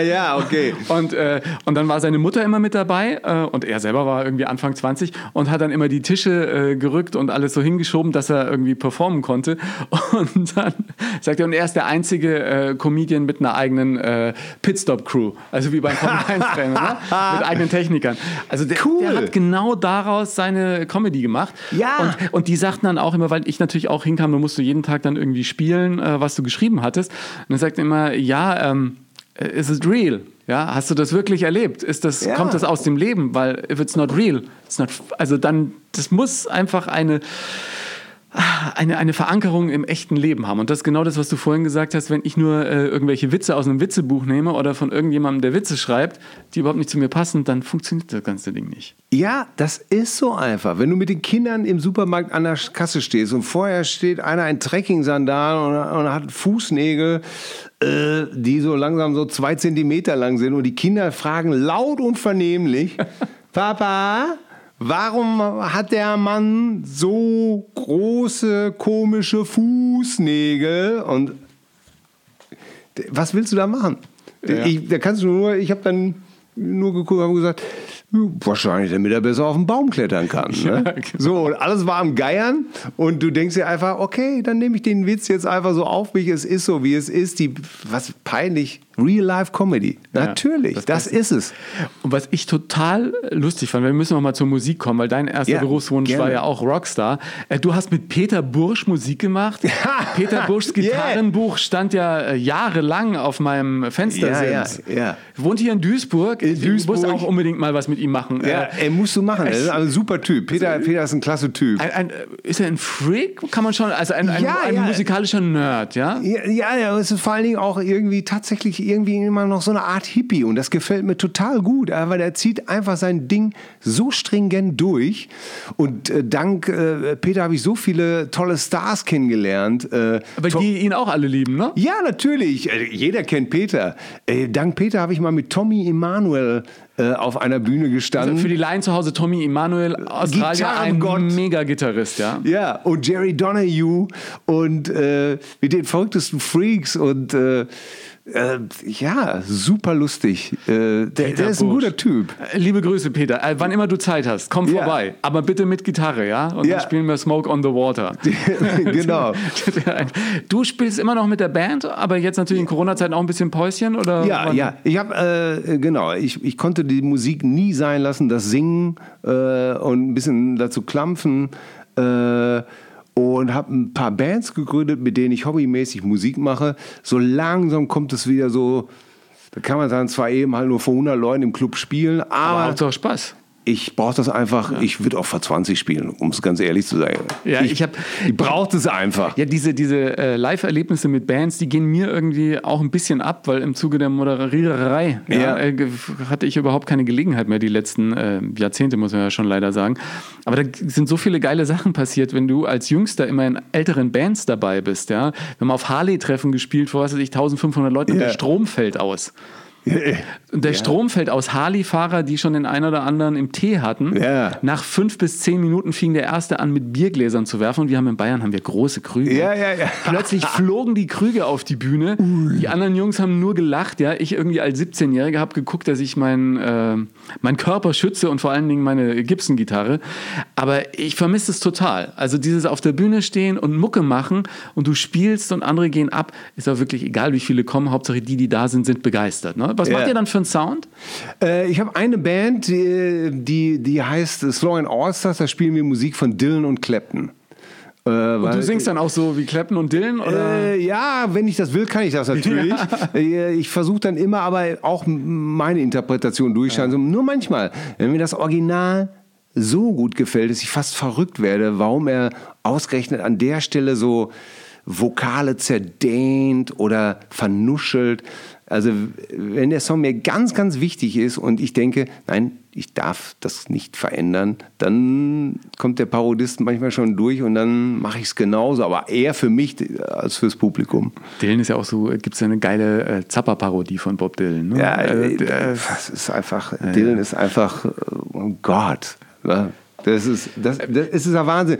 ja, okay. Und, äh, und dann war seine Mutter immer mit dabei äh, und er selber war irgendwie Anfang 20 und hat dann immer die Tische äh, gerückt und alles so hingeschoben, dass er irgendwie performen konnte. Und dann sagt er, und er ist der einzige Comedian mit einer eigenen Pitstop-Crew, also wie beim Formel 1-Rennen, ne? mit eigenen Technikern. Also der, Cool. der hat genau daraus seine Comedy gemacht. Ja. Und, und die sagten dann auch immer, weil ich natürlich auch hinkam, da musst du jeden Tag dann irgendwie spielen, äh, was du geschrieben hattest. Und dann sagt er immer, ja, ähm, is it real? Ja, hast du das wirklich erlebt? Ist das, Ja. Kommt das aus dem Leben? Weil if it's not real, it's not, also dann, das muss einfach eine, eine, eine Verankerung im echten Leben haben. Und das ist genau das, was du vorhin gesagt hast, wenn ich nur äh, irgendwelche Witze aus einem Witzebuch nehme oder von irgendjemandem, der Witze schreibt, die überhaupt nicht zu mir passen, dann funktioniert das ganze Ding nicht. Ja, das ist so einfach. Wenn du mit den Kindern im Supermarkt an der Kasse stehst und vorher steht einer in Trekking-Sandalen und, und hat Fußnägel, äh, die so langsam so zwei Zentimeter lang sind und die Kinder fragen laut und vernehmlich, Papa, warum hat der Mann so große, komische Fußnägel? Und was willst du da machen? Ja. Ich, da kannst du nur, ich habe dann nur geguckt und gesagt, wahrscheinlich, damit er besser auf den Baum klettern kann. Ne? genau. So, und alles war am Geiern und du denkst dir einfach, okay, dann nehme ich den Witz jetzt einfach so auf mich, es ist so, wie es ist, die, was peinlich, Real-Life-Comedy. Natürlich, das das, ist es. Und was ich total lustig fand, wir müssen noch mal zur Musik kommen, weil dein erster Ja, Berufswunsch gerne. war ja auch Rockstar. Äh, Du hast mit Peter Bursch Musik gemacht. Peter Burschs Yeah. Gitarrenbuch stand ja äh, jahrelang auf meinem Fenstersims. Ja, ja, ja. Wohnt hier in Duisburg. In Duisburg. muss auch unbedingt mal was mit ihm machen. Ja, ey, musst du machen. Er ist ein super Typ. Peter, Peter ist ein klasse Typ. ein, ein, ist er ein Freak? Kann man schon, also ein, ein, Ja, ein ja. musikalischer Nerd, ja? Ja, ja, es ist vor allen Dingen auch irgendwie tatsächlich irgendwie immer noch so eine Art Hippie und das gefällt mir total gut, weil er zieht einfach sein Ding so stringent durch und äh, dank äh, Peter habe ich so viele tolle Stars kennengelernt. Äh, Aber die ihn auch alle lieben, ne? ja, natürlich. Äh, Jeder kennt Peter. Äh, dank Peter habe ich mal mit Tommy Emanuel äh, auf einer Bühne gestanden. Also Für die Laien zu Hause, Tommy Emanuel, Australier, ein. Mega-Gitarrist, ja? Ja, und Jerry Donahue und äh, mit den verrücktesten Freaks und äh, äh, ja, super lustig. Äh, der, der ist ein guter Typ. Äh, Liebe Grüße, Peter. Äh, wann immer du Zeit hast, komm Ja. vorbei. Aber bitte mit Gitarre, ja? Und Ja. dann spielen wir Smoke on the Water. genau. Du spielst immer noch mit der Band, aber jetzt natürlich in Corona-Zeiten auch ein bisschen Päuschen? Oder Ja, wann? ja. Ich habe äh, genau. Ich, ich konnte die Musik nie sein lassen, das Singen äh, und ein bisschen dazu klampfen. Äh, und habe ein paar Bands gegründet, mit denen ich hobbymäßig Musik mache. So langsam kommt es wieder so. Da kann man dann zwar eben halt nur vor 100 Leuten im Club spielen, Aber aber Hauptsache Spaß. Ich brauche das einfach. Ich würde auch vor 20 spielen, um es ganz ehrlich zu sagen. Ja, ich hab- ich brauche es einfach. Ja, diese, diese äh, Live-Erlebnisse mit Bands, die gehen mir irgendwie auch ein bisschen ab, weil im Zuge der Moderiererei ja, Ja. äh, hatte ich überhaupt keine Gelegenheit mehr die letzten äh, Jahrzehnte, muss man ja schon leider sagen. Aber da sind so viele geile Sachen passiert, wenn du als Jüngster immer in älteren Bands dabei bist. Ja? Wir haben auf Harley-Treffen gespielt, vor was weiß ich, 1500 Leuten und Ja. der Strom fällt aus. Und der Strom fällt aus. Harley-Fahrer, die schon den einen oder anderen im Tee hatten. Ja. Nach fünf bis zehn Minuten fing der erste an, mit Biergläsern zu werfen. Und wir haben in Bayern haben wir große Krüge. Ja, ja, ja. Plötzlich flogen die Krüge auf die Bühne. Die anderen Jungs haben nur gelacht. Ja, ich irgendwie als 17-Jähriger habe geguckt, dass ich meinen äh, meinen Körper schütze und vor allen Dingen meine Gibson-Gitarre. Aber ich vermisse es total. Also dieses auf der Bühne stehen und Mucke machen und du spielst und andere gehen ab, ist auch wirklich egal, wie viele kommen. Hauptsache die, die da sind, sind begeistert. Ne? Was Ja. macht ihr dann für einen Sound? Äh, ich habe eine Band, die, die, die heißt Slow and Allstars. Da spielen wir Musik von Dylan und Clapton. Äh, Und du singst dann auch so wie Clapton und Dylan? Oder? Äh, ja, wenn ich das will, kann ich das natürlich. Äh, Ich versuche dann immer aber auch meine Interpretation durchschauen. So, Nur manchmal, wenn mir das Original so gut gefällt, dass ich fast verrückt werde, warum er ausgerechnet an der Stelle so Vokale zerdehnt oder vernuschelt. Also wenn der Song mir ganz, ganz wichtig ist und ich denke, nein, ich darf das nicht verändern, dann kommt der Parodist manchmal schon durch und dann mache ich es genauso, aber eher für mich als fürs Publikum. Dylan ist ja auch so, gibt es ja eine geile äh, Zapper-Parodie von Bob Dylan. Ne? Ja, äh, äh, das ist einfach, Dylan ist einfach, oh Gott. Ne? Das ist, das, das ist ja Wahnsinn.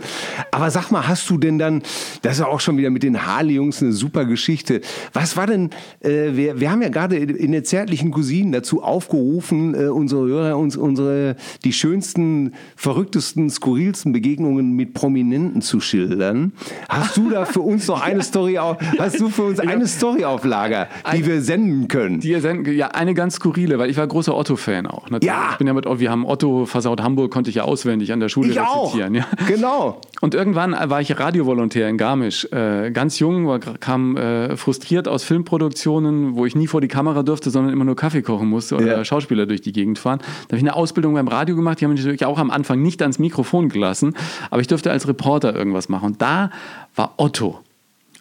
Aber sag mal, hast du denn dann, das ist ja auch schon wieder mit den Harley-Jungs eine super Geschichte. Was war denn, äh, wir, wir haben ja gerade in der zärtlichen Cousinen dazu aufgerufen, äh, unsere Hörer uns unsere, die schönsten, verrücktesten, skurrilsten Begegnungen mit Prominenten zu schildern. Hast du da für uns noch eine Story auf, hast du für uns eine Story auf Lager, die wir senden können? Die ihr senden, ja, eine ganz skurrile, weil ich war großer Otto-Fan auch. Natürlich. Ja. Ich bin ja mit, wir haben Otto versaut Hamburg, konnte ich ja auswendig an der Schule Ich auch. rezitieren. Ja. Genau. Und irgendwann war ich Radiovolontär in Garmisch. Äh, ganz jung, war, kam äh, frustriert aus Filmproduktionen, wo ich nie vor die Kamera durfte, sondern immer nur Kaffee kochen musste oder Ja. Schauspieler durch die Gegend fahren. Da habe ich eine Ausbildung beim Radio gemacht. Die haben mich natürlich auch am Anfang nicht ans Mikrofon gelassen, aber ich durfte als Reporter irgendwas machen. Und da war Otto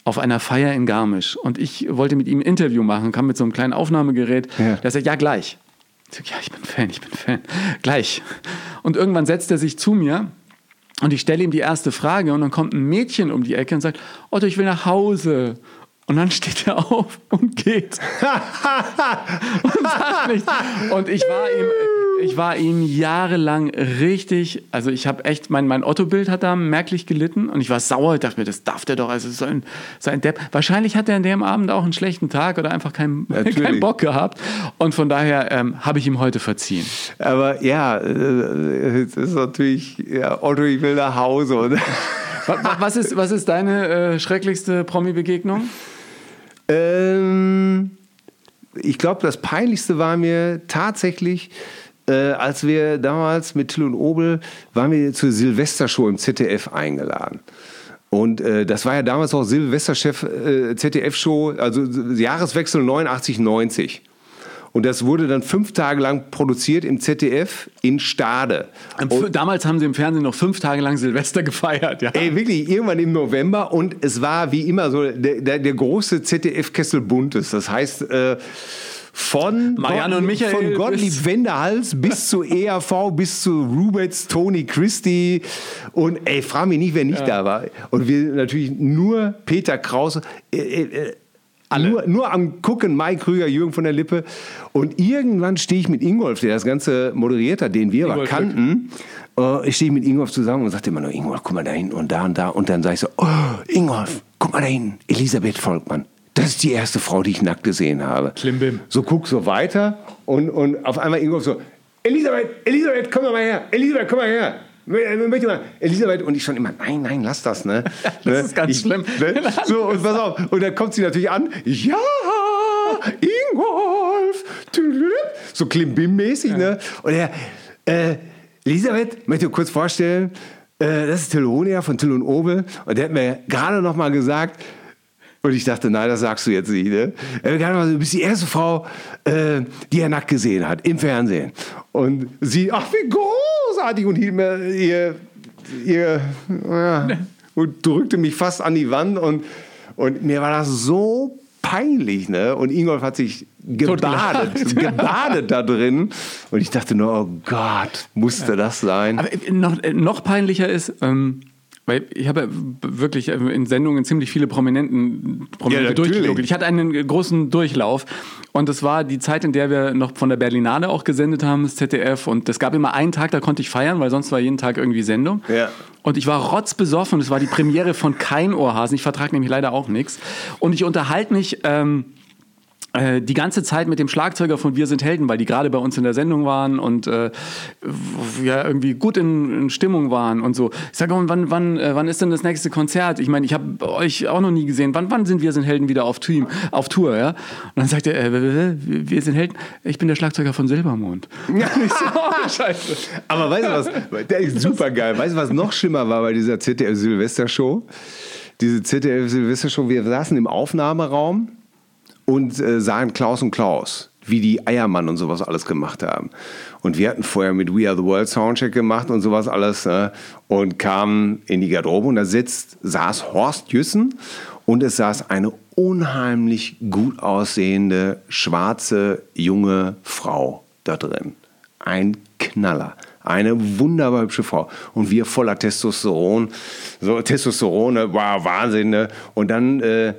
auf einer Feier in Garmisch und ich wollte mit ihm ein Interview machen, kam mit so einem kleinen Aufnahmegerät. Ja. Der sagt, ja, gleich. Ja, ich bin Fan, ich bin Fan. Gleich. Und irgendwann setzt er sich zu mir und ich stelle ihm die erste Frage und dann kommt ein Mädchen um die Ecke und sagt, Otto, ich will nach Hause. Und dann steht er auf und geht. und sagt nichts. Und ich war ihm, ich war ihm jahrelang richtig, also ich habe echt, mein, mein Otto-Bild hat da merklich gelitten und ich war sauer. Ich dachte mir, das darf der doch, also so ein, so ein Depp. Wahrscheinlich hat er an dem Abend auch einen schlechten Tag oder einfach keinen, keinen Bock gehabt. Und von daher ähm, habe ich ihm heute verziehen. Aber ja, äh, es ist natürlich, ja, Otto, ich will nach Hause. Wa- Was ist, was ist deine äh, schrecklichste Promi-Begegnung? ähm, ich glaube, das Peinlichste war mir tatsächlich, äh, als wir damals mit Till und Obel, waren wir zur Silvestershow im ZDF eingeladen. Und äh, das war ja damals auch Silvesterchef äh, ZDF-Show, also Jahreswechsel 89, 90. Und das wurde dann fünf Tage lang produziert im ZDF in Stade. F- Damals haben sie im Fernsehen noch fünf Tage lang Silvester gefeiert. Ja. Ey, wirklich, irgendwann im November und es war wie immer so der, der, der große ZDF-Kessel Buntes. Das heißt, äh, von, Marianne und Michael von Gottlieb Wendehals bis zu ERV, bis zu Rubets, Tony Christie und ey, frag mich nicht, wer nicht da war. Und wir natürlich nur Peter Krause. Äh, äh, Nur, nur am gucken, Mike Krüger, Jürgen von der Lippe. Und irgendwann stehe ich mit Ingolf, der das Ganze moderiert hat, den wir aber kannten. Äh, ich stehe mit Ingolf zusammen und sagte immer nur, Ingolf, guck mal da hinten und da und da. Und dann sage ich so, oh, Ingolf, guck mal da hinten, Elisabeth Volkmann. Das ist die erste Frau, die ich nackt gesehen habe. Klimbim. So guck so weiter und, und auf einmal Ingolf so, Elisabeth, Elisabeth, komm doch mal her. Elisabeth, komm mal her. Mal, Elisabeth und ich schon immer, nein, nein, lass das, ne? Das ist ganz ich, schlimm. Ne? So, und pass auf. Und dann kommt sie natürlich an, ja, Ingolf. So Klimbim-mäßig, ne? Und er, äh, Elisabeth, möchte ich kurz vorstellen, äh, das ist Telonia von Till und Obel. Und der hat mir gerade noch mal gesagt, und ich dachte, nein, das sagst du jetzt nicht. Ne? Du bist die erste Frau, äh, die er nackt gesehen hat, im Fernsehen. Und sie, ach, wie großartig, und hielt mir ihr, ihr ja, und drückte mich fast an die Wand. Und, und mir war das so peinlich. Ne? Und Ingolf hat sich gebadet, gebadet da drin. Und ich dachte nur, oh Gott, musste das sein? Aber äh, noch, äh, noch peinlicher ist, ähm, weil ich habe wirklich in Sendungen ziemlich viele Prominenten, Prominente Ja, durchgejuckelt. Ich hatte einen großen Durchlauf und das war die Zeit, in der wir noch von der Berlinale auch gesendet haben, das ZDF. Und es gab immer einen Tag, da konnte ich feiern, weil sonst war jeden Tag irgendwie Sendung. Ja. Und ich war rotzbesoffen. Es war die Premiere von Kein Ohrhasen. Ich vertrage nämlich leider auch nichts. Und ich unterhalte mich. Ähm, äh, die ganze Zeit mit dem Schlagzeuger von Wir sind Helden, weil die gerade bei uns in der Sendung waren und äh, ja, irgendwie gut in, in Stimmung waren und so. Ich sage, wann, wann, äh, wann ist denn das nächste Konzert? Ich meine, ich habe euch auch noch nie gesehen. Wann, wann sind Wir sind Helden wieder auf, Team, auf Tour? Ja? Und dann sagt er, äh, Wir sind Helden, ich bin der Schlagzeuger von Silbermond. Ich so, oh, scheiße. Aber weißt du was, der ist super geil. Weißt du, was noch schlimmer war bei dieser ZDF-Silvester-Show? Diese ZDF-Silvester-Show, wir saßen im Aufnahmeraum und äh, sahen Klaus und Klaus, wie die Eiermann und sowas alles gemacht haben. Und wir hatten vorher mit We Are the World Soundcheck gemacht und sowas alles ne? und kamen in die Garderobe und da sitzt, saß Horst Jüssen und es saß eine unheimlich gut aussehende, schwarze, junge Frau da drin. Ein Knaller. Eine wunderbar hübsche Frau. Und wir voller Testosteron. So, Testosteron, wow, Wahnsinn. Ne? Und dann äh,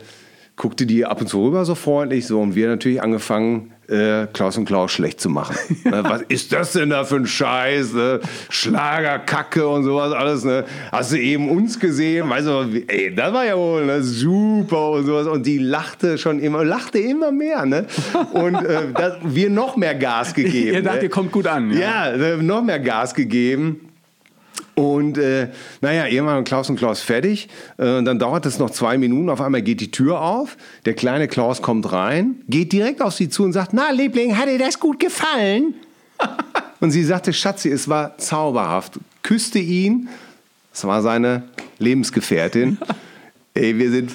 guckte die ab und zu rüber so freundlich. So, und wir natürlich angefangen, äh, Klaus und Klaus schlecht zu machen. Ne, Was ist das denn da für ein Scheiß? Ne? Schlagerkacke und sowas alles. Ne? Hast du eben uns gesehen? Weißt du, ey, das war ja wohl ne? super und sowas. Und die lachte schon immer, lachte immer mehr. Ne? Und äh, das, wir noch mehr Gas gegeben. Ihr dacht, ne? ihr kommt gut an. Ja, äh, noch mehr Gas gegeben. Und äh, naja, irgendwann waren Klaus und Klaus fertig. Äh, dann dauert es noch zwei Minuten. Auf einmal geht die Tür auf. Der kleine Klaus kommt rein, geht direkt auf sie zu und sagt: Na, Liebling, hat dir das gut gefallen? und sie sagte: Schatzi, es war zauberhaft. Küsste ihn. Es war seine Lebensgefährtin. Ey, wir sind.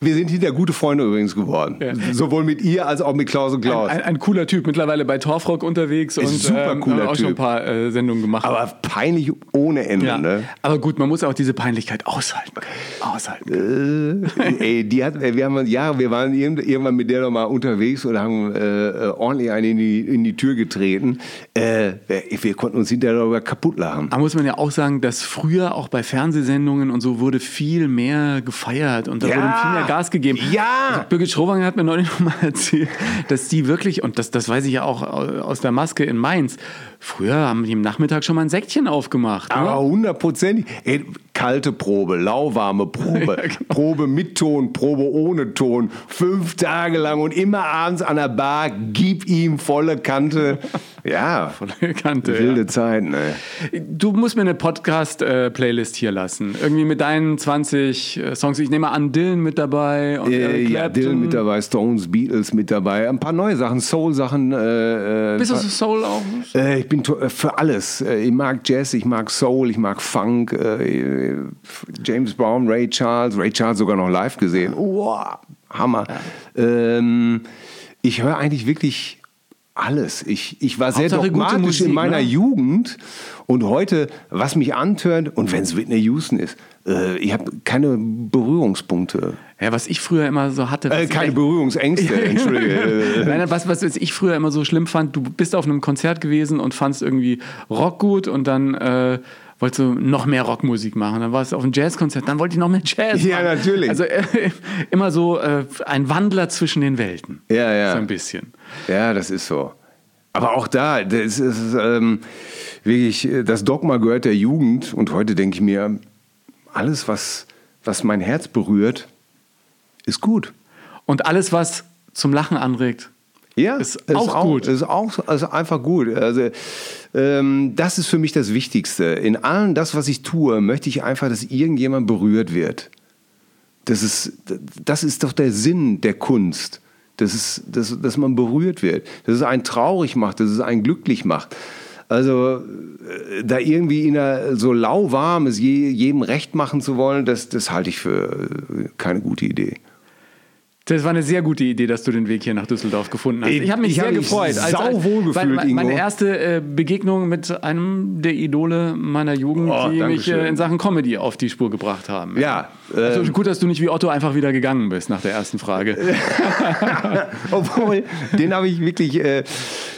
Wir sind hinter gute Freunde übrigens geworden. Ja. Sowohl mit ihr als auch mit Klaus und Klaus. Ein, ein cooler Typ, mittlerweile bei Torfrock unterwegs und super ähm, cooler auch schon ein Typ. paar äh, Sendungen gemacht. Aber peinlich ohne Ende, ja. ne? Aber gut, man muss auch diese Peinlichkeit aushalten. können. Aushalten. können. Äh, ey, die hat, wir haben ja, wir waren irgend- irgendwann mit der noch mal unterwegs und haben äh, äh, ordentlich eine in die, in die Tür getreten. Äh, wir, wir konnten uns hinterher darüber kaputt lachen. Da muss man ja auch sagen, dass früher auch bei Fernsehsendungen und so wurde viel mehr gefeiert und da Ja. wurde viel mehr Gas gegeben. Ja. Also Birgit Schrowanger hat mir neulich noch mal erzählt, dass die wirklich, und das, das weiß ich ja auch aus der Maske in Mainz, früher haben die im Nachmittag schon mal ein Säckchen aufgemacht. Ne? Aber hundertprozentig. Ey, Kalte Probe, lauwarme Probe, genau. Probe mit Ton, Probe ohne Ton, fünf Tage lang und immer abends an der Bar, gib ihm volle Kante. Ja, Volle Kante, wilde ja. Zeiten. Ey. Du musst mir eine Podcast-Playlist hier lassen. Irgendwie mit deinen 20 äh, Songs. Ich nehme an, Dylan mit dabei. Und Äh, ja. Dylan mit dabei, Stones, Beatles mit dabei, ein paar neue Sachen, Soul-Sachen. Äh, äh, Bist du so Soul auch? Äh, ich bin to- äh, für alles. Äh, Ich mag Jazz, ich mag Soul, ich mag Funk, äh, James Brown, Ray Charles, Ray Charles sogar noch live gesehen. Wow, Hammer. Ähm, ich höre eigentlich wirklich alles. Ich, ich war sehr Hauptsache dogmatisch Musik, in meiner ne? Jugend und heute, was mich antört, und wenn es Whitney Houston ist, äh, ich habe keine Berührungspunkte. Ja, was ich früher immer so hatte. Äh, keine Berührungsängste, entschuldige. Äh, Nein, nein, was, was ich früher immer so schlimm fand, du bist auf einem Konzert gewesen und fandst irgendwie Rock gut und dann äh, wolltest du noch mehr Rockmusik machen. Dann warst du auf einem Jazzkonzert, dann wollte ich noch mehr Jazz Ja, machen. natürlich. Also äh, immer so äh, ein Wandler zwischen den Welten. Ja, ja. So ein bisschen. Ja, das ist so. Aber auch da, das ist ähm, wirklich, äh, das Dogma gehört der Jugend. Und heute denke ich mir, alles, was, was mein Herz berührt, ist gut. Und alles, was zum Lachen anregt, Ja, Ist auch gut. Ist auch ist einfach gut. Also, ähm, das ist für mich das Wichtigste. In allem das, was ich tue, möchte ich einfach, dass irgendjemand berührt wird. Das ist, das ist doch der Sinn der Kunst. Das ist, dass, dass man berührt wird. Dass es einen traurig macht, dass es einen glücklich macht. Also äh, da irgendwie in einer so lauwarm es je, jedem recht machen zu wollen, das, das halte ich für keine gute Idee. Das war eine sehr gute Idee, dass du den Weg hier nach Düsseldorf gefunden hast. Ich habe mich Ich sehr hab mich gefreut. sauwohl gefühlt, weil, weil, Meine Ingo. erste äh, Begegnung mit einem der Idole meiner Jugend, Oh, die mich Dankeschön. äh, in Sachen Comedy auf die Spur gebracht haben. Ja, Also ähm, gut, dass du nicht wie Otto einfach wieder gegangen bist nach der ersten Frage. Obwohl, den habe ich wirklich äh,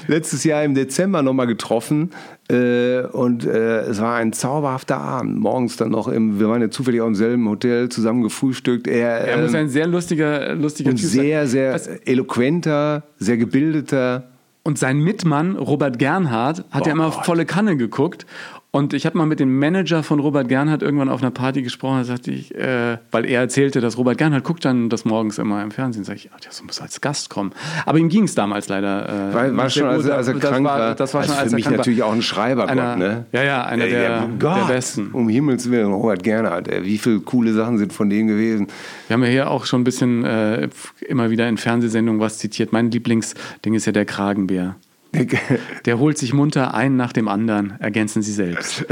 letztes Jahr im Dezember nochmal getroffen. Äh, und äh, es war ein zauberhafter Abend. Morgens dann noch im, wir waren ja zufällig auch im selben Hotel zusammen gefrühstückt. Er, Er muss ähm, ein sehr lustiger, lustiger und Typ sein. sehr, sehr Was- eloquenter, sehr gebildeter. Und sein Mitmann, Robert Gernhardt, hat ja Oh immer Gott. volle Kanne geguckt. Und ich habe mal mit dem Manager von Robert Gernhardt irgendwann auf einer Party gesprochen. Da sagte ich, äh, weil er erzählte, dass Robert Gernhardt guckt dann das morgens immer im Fernsehen. Sag ich, ah, der muss als Gast kommen. Aber ihm ging es damals leider. Äh, War, war schon, als, er- als er das krank war, war. Das war schon, Also als für mich war. natürlich auch ein Schreibergott, Einer, ne? Ja, ja, einer Ey, der, ja, Gott, der Besten. Um Himmels Willen, Robert Gernhardt. ey, Wie viele coole Sachen sind von denen gewesen? Wir haben ja hier auch schon ein bisschen äh, immer wieder in Fernsehsendungen was zitiert. Mein Lieblingsding ist ja der Kragenbär. Der holt sich munter einen nach dem anderen. Ergänzen Sie selbst.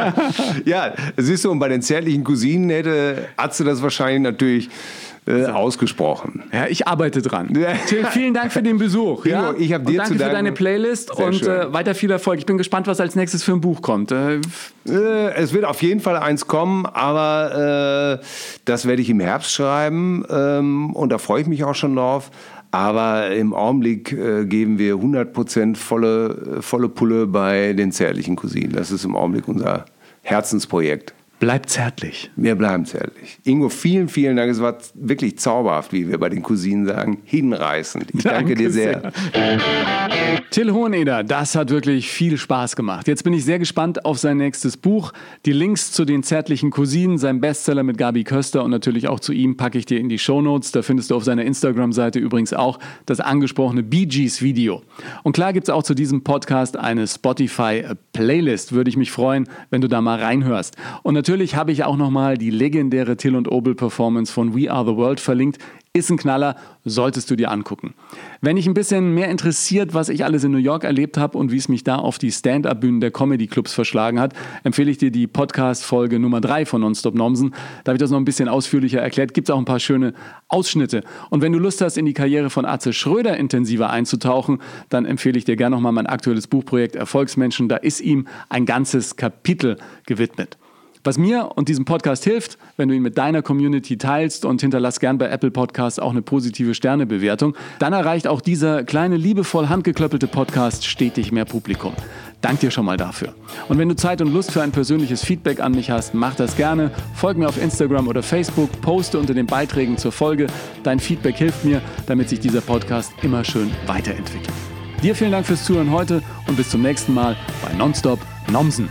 ja, siehst du, und bei den zärtlichen Cousinen hätte Atze das wahrscheinlich natürlich äh, ausgesprochen. Ja, ich arbeite dran. Till, vielen Dank für den Besuch. Ja? ich hab dir und danke zu für deine Playlist Sehr und äh, weiter viel Erfolg. Ich bin gespannt, was als nächstes für ein Buch kommt. Äh, Äh, es wird auf jeden Fall eins kommen, aber äh, das werde ich im Herbst schreiben ähm, und da freue ich mich auch schon drauf. Aber im Augenblick äh, geben wir 100% volle, äh, volle Pulle bei den zärtlichen Cousinen. Das ist im Augenblick unser Herzensprojekt. Bleibt zärtlich. Wir bleiben zärtlich. Ingo, vielen, vielen Dank. Es war wirklich zauberhaft, wie wir bei den Cousinen sagen. Hinreißend. Ich danke, dir sehr. Till Hoheneder, das hat wirklich viel Spaß gemacht. Jetzt bin ich sehr gespannt auf sein nächstes Buch. Die Links zu den zärtlichen Cousinen, seinem Bestseller mit Gabi Köster und natürlich auch zu ihm packe ich dir in die Shownotes. Da findest du auf seiner Instagram-Seite übrigens auch das angesprochene Bee Gees Video. Und klar gibt es auch zu diesem Podcast eine Spotify-Playlist. Würde ich mich freuen, wenn du da mal reinhörst. Und natürlich habe ich auch nochmal die legendäre Till und Obel Performance von We Are the World verlinkt. Ist ein Knaller, solltest du dir angucken. Wenn dich ein bisschen mehr interessiert, was ich alles in New York erlebt habe und wie es mich da auf die Stand-Up-Bühnen der Comedy-Clubs verschlagen hat, empfehle ich dir die Podcast-Folge Nummer 3 von Nonstop Nomsen. Da habe ich das noch ein bisschen ausführlicher erklärt. Gibt es auch ein paar schöne Ausschnitte. Und wenn du Lust hast, in die Karriere von Atze Schröder intensiver einzutauchen, dann empfehle ich dir gerne nochmal mein aktuelles Buchprojekt Erfolgsmenschen. Da ist ihm ein ganzes Kapitel gewidmet. Was mir und diesem Podcast hilft, wenn du ihn mit deiner Community teilst und hinterlass gern bei Apple Podcasts auch eine positive Sternebewertung, dann erreicht auch dieser kleine, liebevoll handgeklöppelte Podcast stetig mehr Publikum. Dank dir schon mal dafür. Und wenn du Zeit und Lust für ein persönliches Feedback an mich hast, mach das gerne. Folg mir auf Instagram oder Facebook, poste unter den Beiträgen zur Folge. Dein Feedback hilft mir, damit sich dieser Podcast immer schön weiterentwickelt. Dir vielen Dank fürs Zuhören heute und bis zum nächsten Mal bei Nonstop Nomsen.